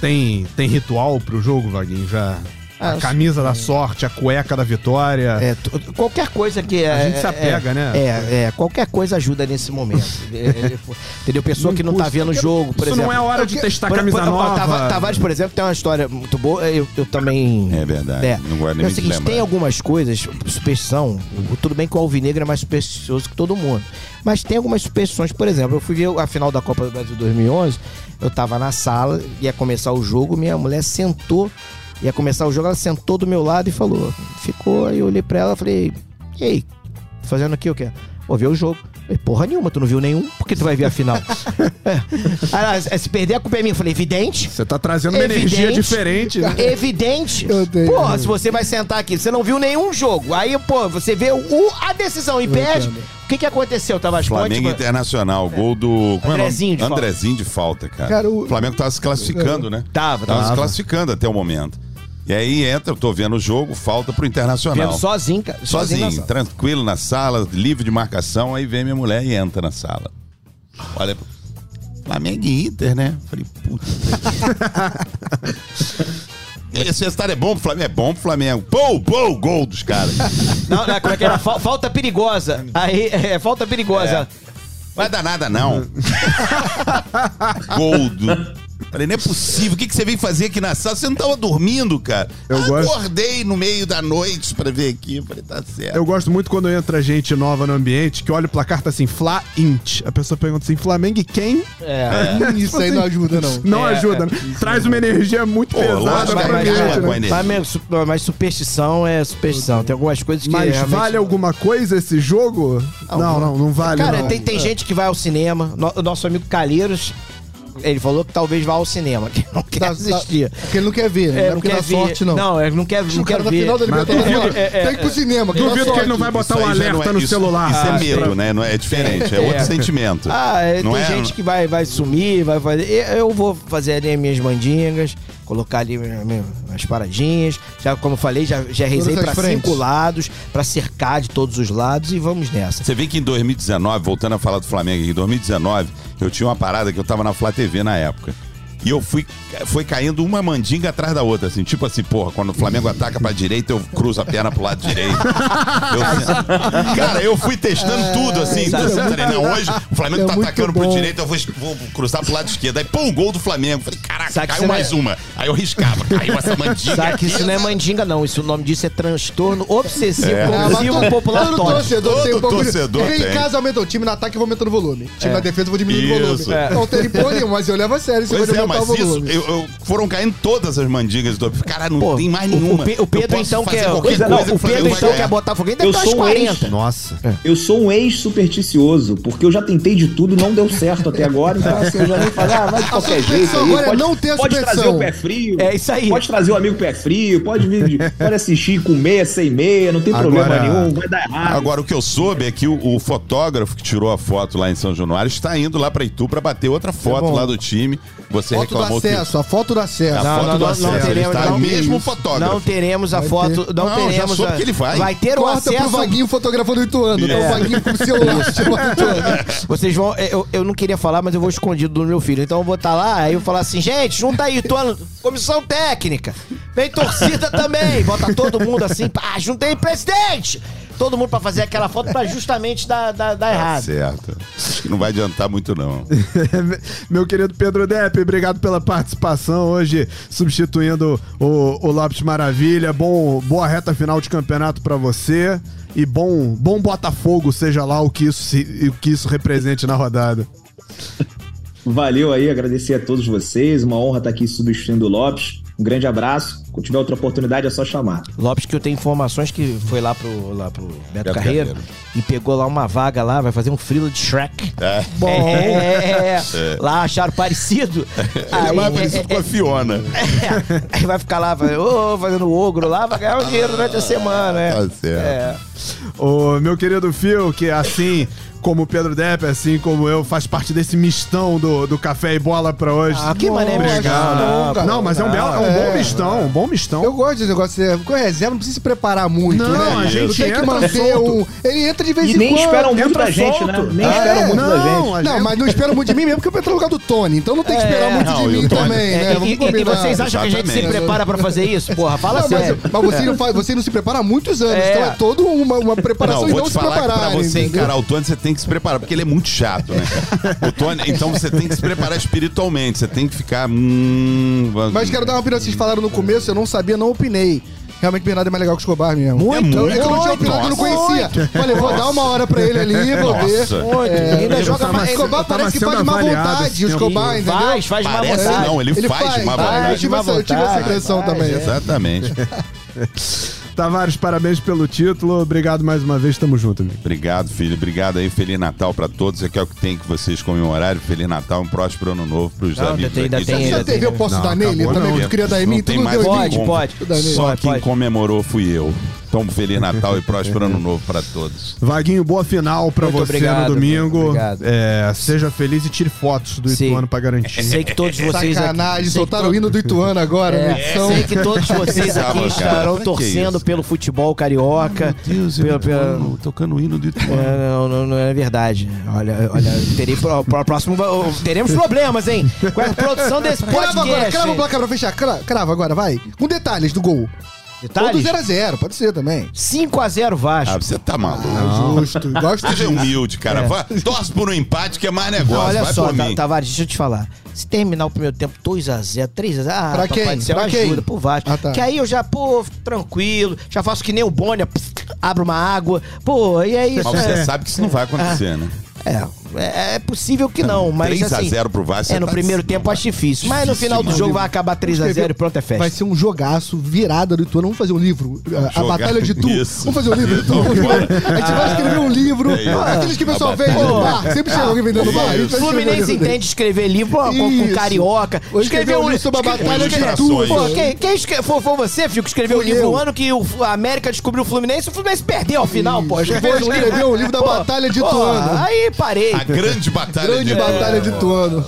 Tem, tem ritual pro jogo, Vaguinho? Já ah, a camisa da sorte, a cueca da vitória. É, qualquer coisa que é. A gente se é- apega, é, né? É, é, qualquer coisa ajuda nesse momento. É, é, Entendeu? Pessoa que não tá vendo o jogo, por Isso exemplo. não é hora de testar Por- camisa por- nova. Tava- Tavares, por exemplo, tem uma história muito boa. Eu, eu também. É verdade, não gosto nem é o seguinte, tem algumas coisas, superstição. Tudo bem que o Alvinegro é mais supersticioso que todo mundo. Mas tem algumas superstições. Por exemplo, eu fui ver a final da Copa do Brasil 2011. Eu tava na sala, ia começar o jogo. Minha mulher sentou, ia começar o jogo. Ela sentou do meu lado e falou. Ficou, aí eu olhei pra ela e falei: E aí, fazendo aqui o quê? Vou ver o jogo. Falei, porra nenhuma, tu não viu nenhum? Por que tu vai ver a final? é. Aí ela, se perder a culpa é minha. Eu falei, evidente. Você tá trazendo uma energia Evidente. diferente. né? Evidente. Eu tenho. Porra, se você vai sentar aqui, você não viu nenhum jogo. Aí, pô, você vê o, a decisão e perde. O que que aconteceu, Tavares? Flamengo Conte- Internacional, gol do. Como é? Andrezinho de falta. Andrezinho de falta, cara. Cara, o- o Flamengo tava se classificando, né? Tava, Tava se tava. classificando até o momento. E aí entra, eu tô vendo o jogo, falta pro Internacional. Vendo sozinho, cara. Sozinho, na sala. tranquilo na sala, livre de marcação, aí vem minha mulher e entra na sala. Olha, Flamengo e Inter, né? Falei, puta. Esse resultado é bom pro Flamengo? É bom pro Flamengo. Pô, pô, gol dos caras. Não, não, como é que era? Fal- Falta perigosa. Aí, é, falta perigosa. Vai dar nada, não. gol do. Falei, não é possível. O que, que você veio fazer aqui na sala? Você não tava dormindo, cara? Eu gosto- Acordei no meio da noite pra ver aqui. Falei, tá certo. Eu gosto muito quando entra gente nova no ambiente que olha o placar tá assim, Fla Int. A pessoa pergunta assim, Flamengo e quem? É. Isso aí não ajuda, não. Não É, ajuda. né? Traz uma energia muito Pô, pesada pra mas- gente, mas- né? Mas, mesmo, su- mas superstição é superstição. Tem algumas coisas que. Mas realmente- vale alguma coisa esse jogo? Não, não, não vale. Cara, não. tem, tem gente que vai ao cinema. No- o nosso amigo Calheiros ele falou que talvez vá ao cinema, que não quer Da- da- assistir. Porque ele não quer ver, né? É, não é não porque quer dá ver. sorte, não. Não, ele não quer, não quer ver. final da Libertadores duvido- fala, tem que ir pro cinema. que Duvido que ele não vai botar o já alerta não é- no isso- celular. Isso é Ah, medo, né? Não é, é diferente, é, outro É. sentimento. Ah, é, Não tem é- gente que vai, vai sumir, vai fazer. Eu vou fazer ali as minhas mandingas, colocar ali minha- minha- as paradinhas. Já, como eu falei, já, já rezei frentes. cinco lados, pra cercar de todos os lados e vamos nessa. Você vê que em 2019, voltando a falar do Flamengo aqui, em 2019, eu tinha uma parada que eu tava na Flá TV na época. E eu fui, foi caindo uma mandinga atrás da outra, assim, tipo assim, porra, quando o Flamengo ataca pra direita, eu cruzo a perna pro lado direito. Eu- cara, eu fui testando tudo, assim. é Você muito- treina hoje, o Flamengo é tá atacando pro bom. direito, eu vou, vou cruzar pro lado esquerdo. Aí, pum, gol do Flamengo. Falei, caraca, Sabe caiu mais não é- uma. Aí eu riscava, caiu essa mandinga. Sabe que isso não é mandinga, não. Isso, o nome disso é transtorno obsessivo É. Ah, mas compulsivo todo- torcedor Todo tem um pouco de- torcedor tem. em casa aumenta o time no ataque, eu vou aumentando o volume. Time na defesa, eu vou diminuindo o volume. É. Não tem porra nenhuma, mas eu levo a sério Pois de é, mas o isso, eu, eu- foram caindo todas as mandingas do. Cara, não Pô, tem mais nenhuma. O, o Pedro, então, fazer quer. não, que o Pedro, então, quer botar Foguinho, Eu sou um ex. 40. Nossa. Eu sou um ex-supersticioso, porque eu já tentei de tudo, não deu certo até agora, então assim, eu já nem falei, ah, vai de qualquer jeito. Aí, agora é pode, não ter a pode trazer o pé frio. É isso aí. Pode trazer o amigo pé frio, pode vir, de- pode assistir com meia, sem meia, não tem problema Agora- nenhum, vai dar errado. Agora, o que eu soube é que o, o fotógrafo que tirou a foto lá em São Januário está indo lá pra Itu pra bater outra foto bom. lá do time. Você Foto do reclamou que. acesso, a foto do acesso. A Não, foto não, do não, não acesso, ele teremos, está não. o mesmo fotógrafo. Não teremos a Vai foto. ter. Não, Não, já teremos. soube a- que ele vai. Vai ter o Corta pro acesso. Vaguinho fotografando o Ituano. Tá É. o Vaguinho com o celular. tipo, o Ituano. Vocês vão. Eu, eu não queria falar, mas eu vou escondido do meu filho. Então eu vou estar lá, aí eu vou falar assim, gente, junta aí, tô comissão técnica. Vem torcida também. Bota todo mundo assim, pá, junta aí, presidente! Todo mundo pra fazer aquela foto pra justamente dar, dar, dar Tá errado. certo. Acho que não vai adiantar muito, não. Meu querido Pedro Depp, obrigado pela participação hoje, substituindo o, o Lopes Maravilha. Bom, boa reta final de campeonato pra você e bom, bom Botafogo, seja lá o que isso, o que isso represente na rodada. Valeu aí, agradecer a todos vocês, uma honra estar aqui substituindo o Lopes. Um grande abraço. Quando tiver outra oportunidade é só chamar. Lopes, que eu tenho informações que foi lá pro, lá pro Beto, Beto Carreiro, Carreiro. e pegou lá uma vaga lá, vai fazer um frila de Shrek. É. Bom. É, Lá acharam parecido. Ele é mais parecido com a Fiona. É, aí vai ficar lá, vai, ô, fazendo ogro lá, vai ganhar um dinheiro durante a semana, é. Tá certo. É. O meu querido Phil, que assim como o Pedro Depp, assim como eu, faz parte desse mistão do, do café e bola pra hoje. Ah, que mané mistão, não, mas é um, belo, é um É. bom mistão, um bom mistão. Eu gosto desse negócio. Você, com reserva, não precisa se preparar muito, Não, né? a gente tem que manter solto. um. Ele entra de vez E em nem quando. esperam muito entra da gente, né? solto. Nem Ah, esperam é? muito da Não, gente. a Não, gente- mas não espera muito de mim mesmo, porque eu entro no lugar do Tony. Então não tem que esperar É, muito não, de mim Tony- também, né? E- e, e vocês acham que a gente se prepara pra fazer isso? Porra, fala sério. mas você, não faz, você não se prepara há muitos anos. É. Então é toda uma, uma preparação Não, e não se que pra preparar. você encarar o Tony, você tem que se preparar, porque ele é muito chato, né? o Tony, então você tem que se preparar espiritualmente, você tem que ficar. Hum, Mas quero dar uma opinião. Vocês falaram no começo, eu não sabia, não opinei. Realmente, Bernardo é mais legal que o Escobar mesmo. Muito, é que eu não tinha muito, opinado, eu não conhecia. Falei, vou dar uma hora pra ele ali, vou ver. Nossa. Muito. ainda eu joga tava- mais. eu Escobar parece que faz de má vontade, o tempo. Escobar, entendeu? Faz, faz de má Parece vontade. não, ele, faz, má vontade. Eu tive, essa, eu impressão faz, também. é. Exatamente. Tavares, parabéns pelo título. Obrigado mais uma vez, tamo junto, amigo. Obrigado, filho. Obrigado aí. Feliz Natal pra todos. Aqui é o que tem que vocês comemorarem. Feliz Natal, um próspero ano novo pros Não, amigos ainda tem- aqui. tem- Se a TV eu posso Não, dar nele acabou, também? não. Tu queria dar em Não mim? tem Tudo mais deu Pode, pode. Só Pode, quem pode. comemorou fui eu. Então, Feliz Natal e próspero ano novo pra todos. Vaguinho, boa final pra Muito você obrigado, no domingo. obrigado. É, seja feliz e tire fotos do Sim. Ituano pra garantir. Sei que todos vocês Sacanagem, aqui... soltaram o hino do Ituano agora, É, na edição. sei que todos vocês aqui estarão Que torcendo? Pelo futebol carioca. pela, pela- tocando o hino do É, não, não, não é verdade. Olha, olha, terei pro, pro- próximo teremos problemas, hein? Com a produção desse Crava agora, podcast. crava o placar pra fechar. Cra- Crava agora, vai. Com detalhes do gol. Ou do Detalhes? 0x0, pode ser também. 5x0 Vasco. Ah, você tá maluco. Ah, justo. Gosto Seja disso. humilde, cara. Vai, torce por um empate que é mais Não, negócio. olha Vai só, mim. Tavares, deixa eu te falar. Se terminar o primeiro tempo 2x0, 3x0, ah, Pra papai quem? do céu, Pra ajuda quem? pro Vasco. Ah, tá. Que aí eu já, pô, fico tranquilo, já faço que nem o Bônia, abro uma água, pô, e é isso. Mas você é. sabe que isso não vai acontecer, né? É, É, é possível que não, mas 3 a assim... 0 pro Vasco, É, no tá primeiro tempo acho difícil. Mas no final do jogo vai acabar 3x0 e pronto, é festa. Vai ser um jogaço, virada do Ituano. Vamos fazer um livro. A- A, Jogar Batalha de Tu. isso. Vamos fazer um livro. Tu, A gente vai escrever um livro. É. Aqueles que o pessoal A vende no bar. Sempre chega alguém vendendo no bar. A um Fluminense entende escrever livro pô, com, carioca. Escrever um livro sobre a batalha de. Tu. Pô, quem, foi, você, Fio, que escreveu o livro no ano que o a América descobriu o Fluminense e o Fluminense perdeu ao final, pô. Escreveu um o livro da Batalha de Ituano. Aí parei. A grande batalha Grande de batalha de Ituano.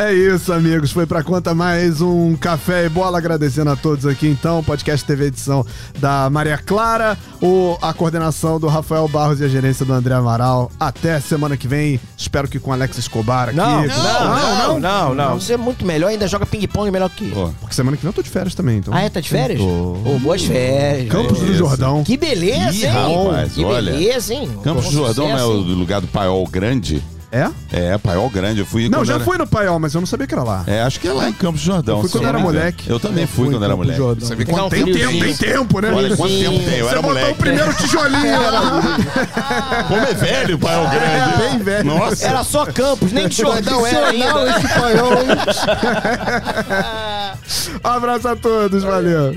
É isso, amigos. Foi pra conta mais um Café e Bola. Agradecendo a todos aqui, então. Podcast TV edição da Maria Clara, o, a coordenação do Rafael Barros e a gerência do André Amaral. Até semana que vem. Espero que com Alex Escobar aqui. Não, Com- não, não, não, não. Você é muito melhor, ainda joga ping-pong melhor que. Pô, Porque semana que vem eu tô de férias também, então. Ah, é? Tá de férias? Tô. Ô, boas férias. Campos do. Jordão. Que beleza, Ih, hein? rapaz, que olha. beleza, hein? Campos do Jordão não é o lugar do Paiol Grande? É? É, Paiol Grande. Eu fui Não, já era- fui no Paiol, mas eu não sabia que era lá. É, acho que é lá em Campos do Jordão. Eu fui quando não era moleque. Eu também fui quando era moleque. Jordão. Você vê Pegar quanto Tem tempo tem tempo, né? Olha quanto tempo tem. Eu Você era botou moleque. o primeiro tijolinho lá. Como é velho o Paiol Grande. É, bem velho. Nossa. Era só Campos, nem de Jordão era ainda. esse paiol, hein? Um abraço a todos, valeu.